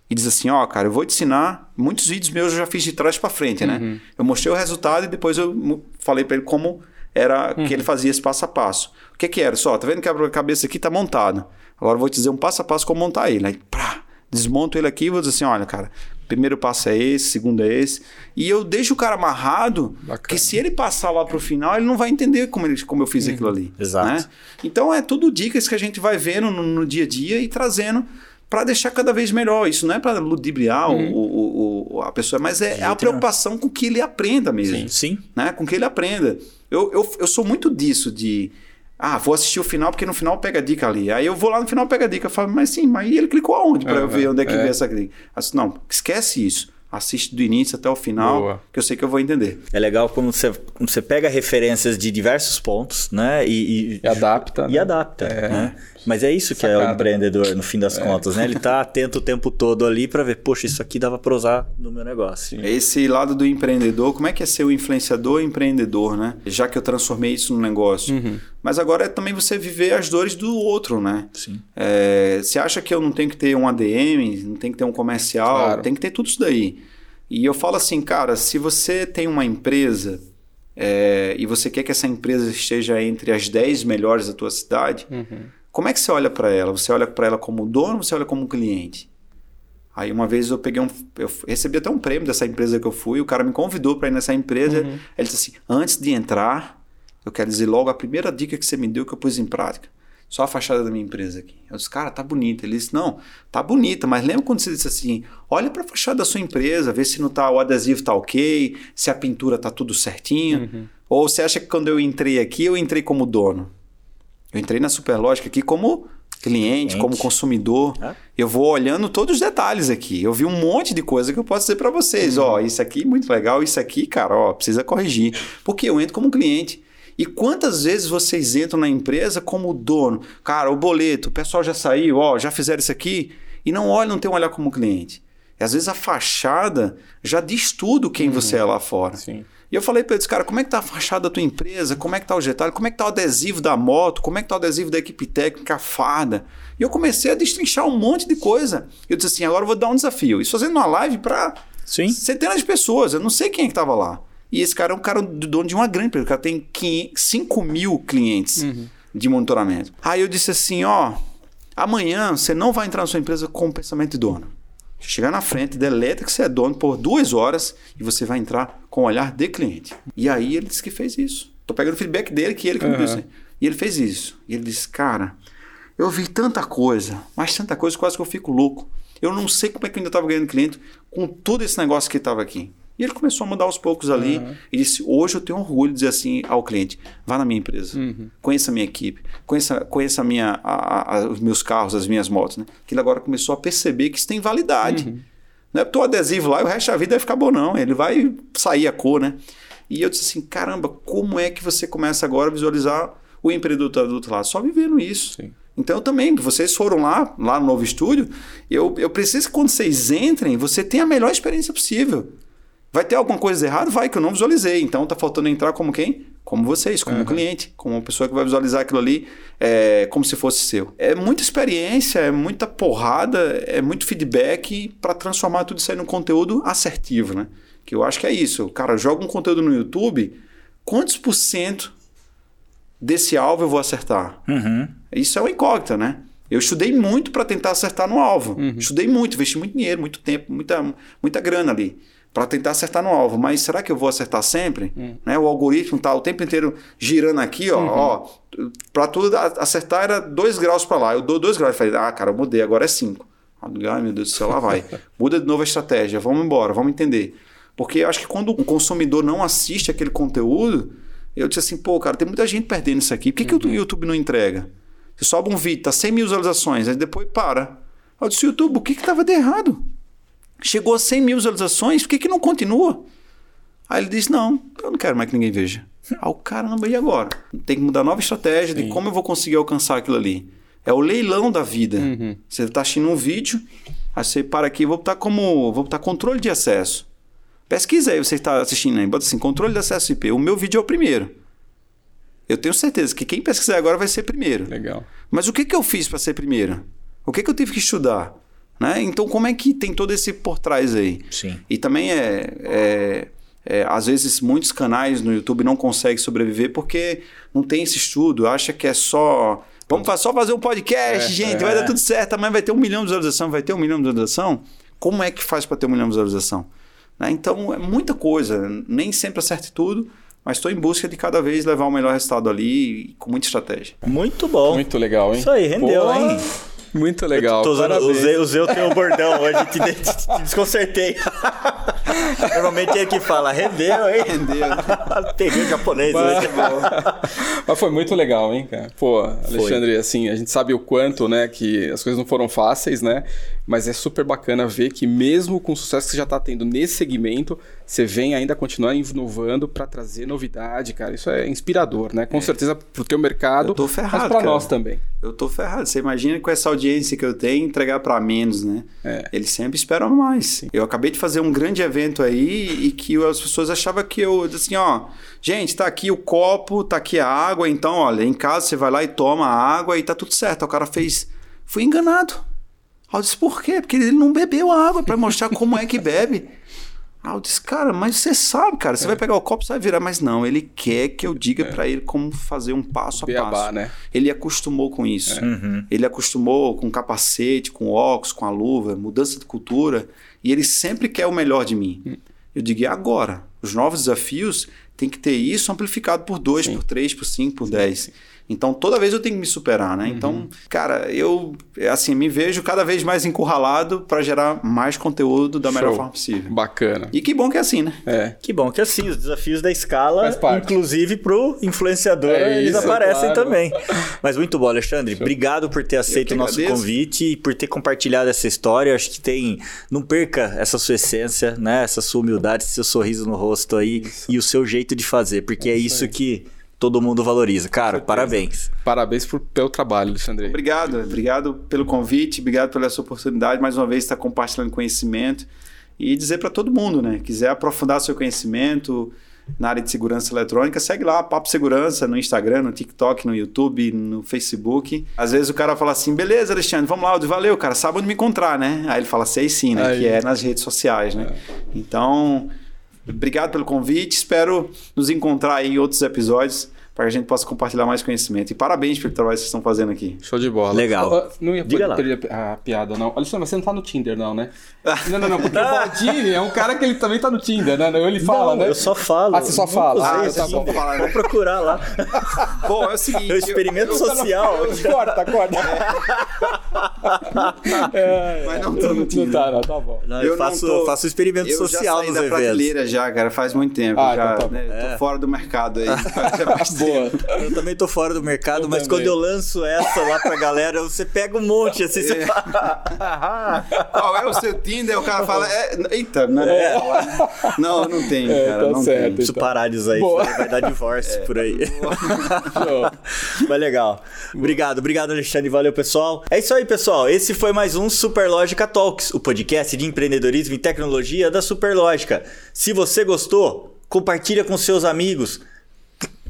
E diz assim, ó, cara, eu vou te ensinar. Muitos vídeos meus eu já fiz de trás para frente, né? Uhum. Eu mostrei o resultado e depois eu falei para ele como era uhum. que ele fazia esse passo a passo. O que que era? Só, tá vendo que o quebra-cabeça aqui tá montado. Agora eu vou te dizer um passo a passo como montar ele. Aí, pá, desmonto ele aqui e vou dizer assim, olha, cara, primeiro passo é esse, segundo é esse. E eu deixo o cara amarrado, Bacana. que se ele passar lá pro final, ele não vai entender como, ele, como eu fiz uhum. aquilo ali. Exato. Né? Então é tudo dicas que a gente vai vendo no, no dia a dia e trazendo para deixar cada vez melhor. Isso não é para ludibriar uhum. o, o, o, a pessoa, mas é, é a preocupação com que ele aprenda mesmo. Sim, sim. Né? Com que ele aprenda. Eu, eu, eu sou muito disso, de ah, vou assistir o final porque no final pega a dica ali. Aí eu vou lá no final pega a dica. Eu falo, mas sim, mas ele clicou aonde para uhum, eu ver onde é que é. vem essa dica? Assim, não, esquece isso. assiste do início até o final, Boa. que eu sei que eu vou entender. É legal quando você, quando você pega referências de diversos pontos, né? E, E adapta. E né? adapta, né? Mas é isso que é Sacada. o empreendedor, no fim das contas, né? Ele tá atento o tempo todo ali para ver, poxa, isso aqui dava para usar no meu negócio. Esse lado do empreendedor, como é que é ser o influenciador e empreendedor, né? Já que eu transformei isso num negócio. Uhum. Mas agora é também você viver as dores do outro, né? Sim. É, você acha que eu não tenho que ter um ADM, não tem que ter um comercial, Claro. tem que ter tudo isso daí. E eu falo assim, cara, se você tem uma empresa é, e você quer que essa empresa esteja entre as 10 melhores da tua cidade, Uhum. Como é que você olha para ela? Você olha para ela como dono ou você olha como cliente? Aí uma vez eu peguei um. Eu recebi até um prêmio dessa empresa que eu fui, o cara me convidou para ir nessa empresa. Uhum. Ele disse assim: antes de entrar, eu quero dizer logo a primeira dica que você me deu que eu pus em prática. Só a fachada da minha empresa aqui. Eu disse, cara, tá bonita. Ele disse, não, tá bonita, mas lembra quando você disse assim: olha para a fachada da sua empresa, vê se não tá, o adesivo tá ok, se a pintura tá tudo certinho. Uhum. Ou você acha que quando eu entrei aqui, eu entrei como dono? Eu entrei na Superlógica aqui como cliente, Cliente. como consumidor. Ah. Eu vou olhando todos os detalhes aqui. Eu vi um monte de coisa que eu posso dizer para vocês. Ó, isso aqui muito legal, isso aqui, cara, ó, precisa corrigir. Porque eu entro como cliente. E quantas vezes vocês entram na empresa como dono? Cara, o boleto, o pessoal já saiu, ó, já fizeram isso aqui e não olham, não tem um olhar como cliente. E às vezes a fachada já diz tudo quem você é lá fora. Sim. E eu falei para eles, cara, como é que tá a fachada da tua empresa? Como é que tá o detalhe? Como é que tá o adesivo da moto? Como é que tá o adesivo da equipe técnica, a farda? E eu comecei a destrinchar um monte de coisa. Eu disse assim, agora eu vou dar um desafio. Isso fazendo uma live para centenas de pessoas. Eu não sei quem é que tava lá. E esse cara é um cara do dono de uma grande empresa. O cara tem 500 5 mil clientes de monitoramento. Aí eu disse assim, ó, amanhã você não vai entrar na sua empresa com o pensamento de dono. Chegar na frente, deleta que você é dono por duas horas e você vai entrar com o olhar de cliente. E aí ele disse que fez isso. Tô pegando o feedback dele, que ele que me Uhum. disse. E ele fez isso. E ele disse, cara, eu vi tanta coisa, mas tanta coisa, quase que eu fico louco. Eu não sei como é que eu ainda estava ganhando cliente com todo esse negócio que estava aqui. E ele começou a mudar aos poucos ali. E disse: Hoje eu tenho orgulho de dizer assim ao cliente: vá na minha empresa, conheça a minha equipe, conheça, conheça a minha, a- a- os meus carros, as minhas motos. Né? Que ele agora começou a perceber que isso tem validade. Não é porque o adesivo lá e o resto da vida vai ficar bom, não. Ele vai sair a cor, né? E eu disse assim: caramba, como é que você começa agora a visualizar o empreendedor do outro lado? Só vivendo isso. Sim. Então eu também, vocês foram lá, lá no novo estúdio, eu, eu preciso que quando vocês entrem, você tenha a melhor experiência possível. Vai ter alguma coisa errada? Vai, que eu não visualizei. Então tá faltando entrar como quem? Como vocês, como um cliente, como uma pessoa que vai visualizar aquilo ali é, como se fosse seu. É muita experiência, é muita porrada, é muito feedback para transformar tudo isso aí num conteúdo assertivo, né? Que eu acho que é isso. Cara joga um conteúdo no YouTube, quantos por cento desse alvo eu vou acertar? Uhum. Isso é uma incógnita, né? Eu estudei muito para tentar acertar no alvo. Estudei muito, investi muito dinheiro, muito tempo, muita, muita grana ali para tentar acertar no alvo. Mas será que eu vou acertar sempre? Né? O algoritmo tá o tempo inteiro girando aqui, ó. ó para tudo acertar era 2 graus para lá. Eu dou 2 graus. Eu falei, ah, cara, eu mudei, agora é 5. Ai, meu Deus do céu, lá vai. Muda de novo a estratégia, vamos embora, vamos entender. Porque eu acho que quando o consumidor não assiste aquele conteúdo, eu disse assim, pô, cara, tem muita gente perdendo isso aqui. Por que, que o YouTube não entrega? Você sobe um vídeo, tá 100 mil visualizações, aí depois para. Eu disse, YouTube, o que que tava de errado? Chegou a 100 mil visualizações, por que que não continua? Aí ele disse, não, eu não quero mais que ninguém veja. Aí o caramba, e agora? Tem que mudar nova estratégia de como eu vou conseguir alcançar aquilo ali. É o leilão da vida. Você está assistindo um vídeo, aí você para aqui, vou botar como. Vou botar controle de acesso. Pesquisa aí, você está assistindo aí, bota assim, controle de acesso IP. O meu vídeo é o primeiro. Eu tenho certeza que quem pesquisar agora vai ser primeiro. Legal. Mas o que, que eu fiz para ser primeiro? O que, que eu tive que estudar? Né? Então, como é que tem todo esse por trás aí? Sim. E também é, é, é, às vezes muitos canais no YouTube não conseguem sobreviver porque não tem esse estudo, acha que é só. Vamos só fazer um podcast, É, gente, é. vai dar tudo certo, amanhã vai ter um milhão de visualização, vai ter um milhão de visualização. Como é que faz para ter um milhão de visualização? Né? Então é muita coisa, nem sempre acerte tudo, mas estou em busca de cada vez levar o melhor resultado ali e com muita estratégia. Muito bom. Muito legal, hein? Isso aí, rendeu, Pô, hein? Muito legal. Tô usando, usei, usei o teu bordão hoje, te, te- te desconcertei. Normalmente é que fala, rendeu, hein? Rendeu. Peguei japonês hoje. Mas foi muito legal, hein, cara? Pô, Alexandre, foi. assim, a gente sabe o quanto, né, que as coisas não foram fáceis, né? Mas é super bacana ver que mesmo com o sucesso que você já está tendo nesse segmento, você vem ainda continuar inovando para trazer novidade, cara. Isso é inspirador, né? Com é. certeza pro teu mercado, eu tô ferrado, mas para nós também. Eu tô ferrado. Você imagina com essa audiência que eu tenho entregar para menos, né? É. Eles sempre esperam mais. Sim. Eu acabei de fazer um grande evento aí e que as pessoas achavam que eu assim, ó, gente, tá aqui o copo, tá aqui a água, então, olha, em casa você vai lá e toma a água e tá tudo certo. O cara fez, fui enganado. Eu disse, por quê? Porque ele não bebeu água para mostrar como é que bebe. Aí eu disse, cara, mas você sabe, cara, você é. vai pegar o copo, você vai virar, mas não, ele quer que eu diga é. para ele como fazer um passo a Beabá, passo. Né? Ele acostumou com isso. É. Uhum. Ele acostumou com capacete, com óculos, com a luva, mudança de cultura, e ele sempre quer o melhor de mim. Uhum. Eu digo, e agora? Os novos desafios tem que ter isso amplificado por 2, por 3, por 5, por 10. Então, toda vez eu tenho que me superar, né? Então, uhum. Então, cara, eu, assim, me vejo cada vez mais encurralado para gerar mais conteúdo da Show. melhor forma possível. Bacana. E que bom que é assim, né? É. Que bom que é assim. Os desafios da escala, inclusive pro influenciador, é eles isso, aparecem claro. também. Mas muito bom, Alexandre. Show. Obrigado por ter aceito o nosso agradeço. convite e por ter compartilhado essa história. Acho que tem... Não perca essa sua essência, né? Essa sua humildade, esse seu sorriso no rosto aí isso. e o seu jeito de fazer, porque é, é isso, isso que todo mundo valoriza. Cara, parabéns. Parabéns por, pelo trabalho, Alexandre. Obrigado, obrigado pelo convite, obrigado pela sua oportunidade, mais uma vez estar compartilhando conhecimento e dizer para todo mundo, né, quiser aprofundar seu conhecimento na área de segurança eletrônica, segue lá, Papo Segurança, no Instagram, no TikTok, no YouTube, no Facebook. Às vezes o cara fala assim, beleza, Alexandre, vamos lá, valeu, cara, sabe onde me encontrar, né? Aí ele fala, sei sim, né? Aí. Que é nas redes sociais, né? É. Então, obrigado pelo convite, espero nos encontrar em outros episódios para que a gente possa compartilhar mais conhecimento. E parabéns pelo trabalho que vocês estão fazendo aqui. Show de bola. Legal. não ia Diga perder a piada, não. Olha só, mas você não tá no Tinder, não, né? não, não, não. Porque o Baldini é um cara que ele também tá no Tinder, né? Ele fala, não, né? Eu só falo. Ah, você só fala. Ah, tá bom. Falar, né? Vou procurar lá. bom, é o seguinte. É o experimento eu, social. Eu, corta, corta. É. Mas não tô no Tinder. Não tá, não, tá bom. Não, eu, eu faço, tô... faço experimento eu social já saí nos da eventos. prateleira já, cara, faz muito tempo. Ah, já, então tá né? é. Tô fora do mercado aí. Boa. Eu também tô fora do mercado, eu mas também. quando eu lanço essa lá pra galera, você pega um monte, assim, você é. fala... Qual é o seu Tinder? O cara fala, é, eita, não, é. não, não tem, é, cara, tá não certo, tem. Preciso então. parar disso aí, vai dar divórcio é. por aí. mas legal. Obrigado, obrigado Alexandre, valeu pessoal. É isso aí, pessoal, esse foi mais um Superlógica Talks, o podcast de empreendedorismo e tecnologia da Superlógica. Se você gostou, compartilha com seus amigos,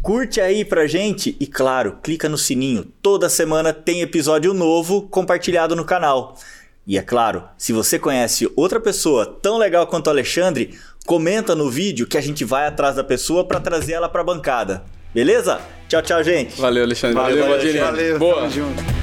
Curte aí pra gente e, claro, clica no sininho. Toda semana tem episódio novo compartilhado no canal. E é claro, se você conhece outra pessoa tão legal quanto o Alexandre, comenta no vídeo que a gente vai atrás da pessoa para trazer ela pra bancada. Beleza? Tchau, tchau, gente. Valeu, Alexandre. Valeu, valeu, valeu, valeu Boa. Tamo junto.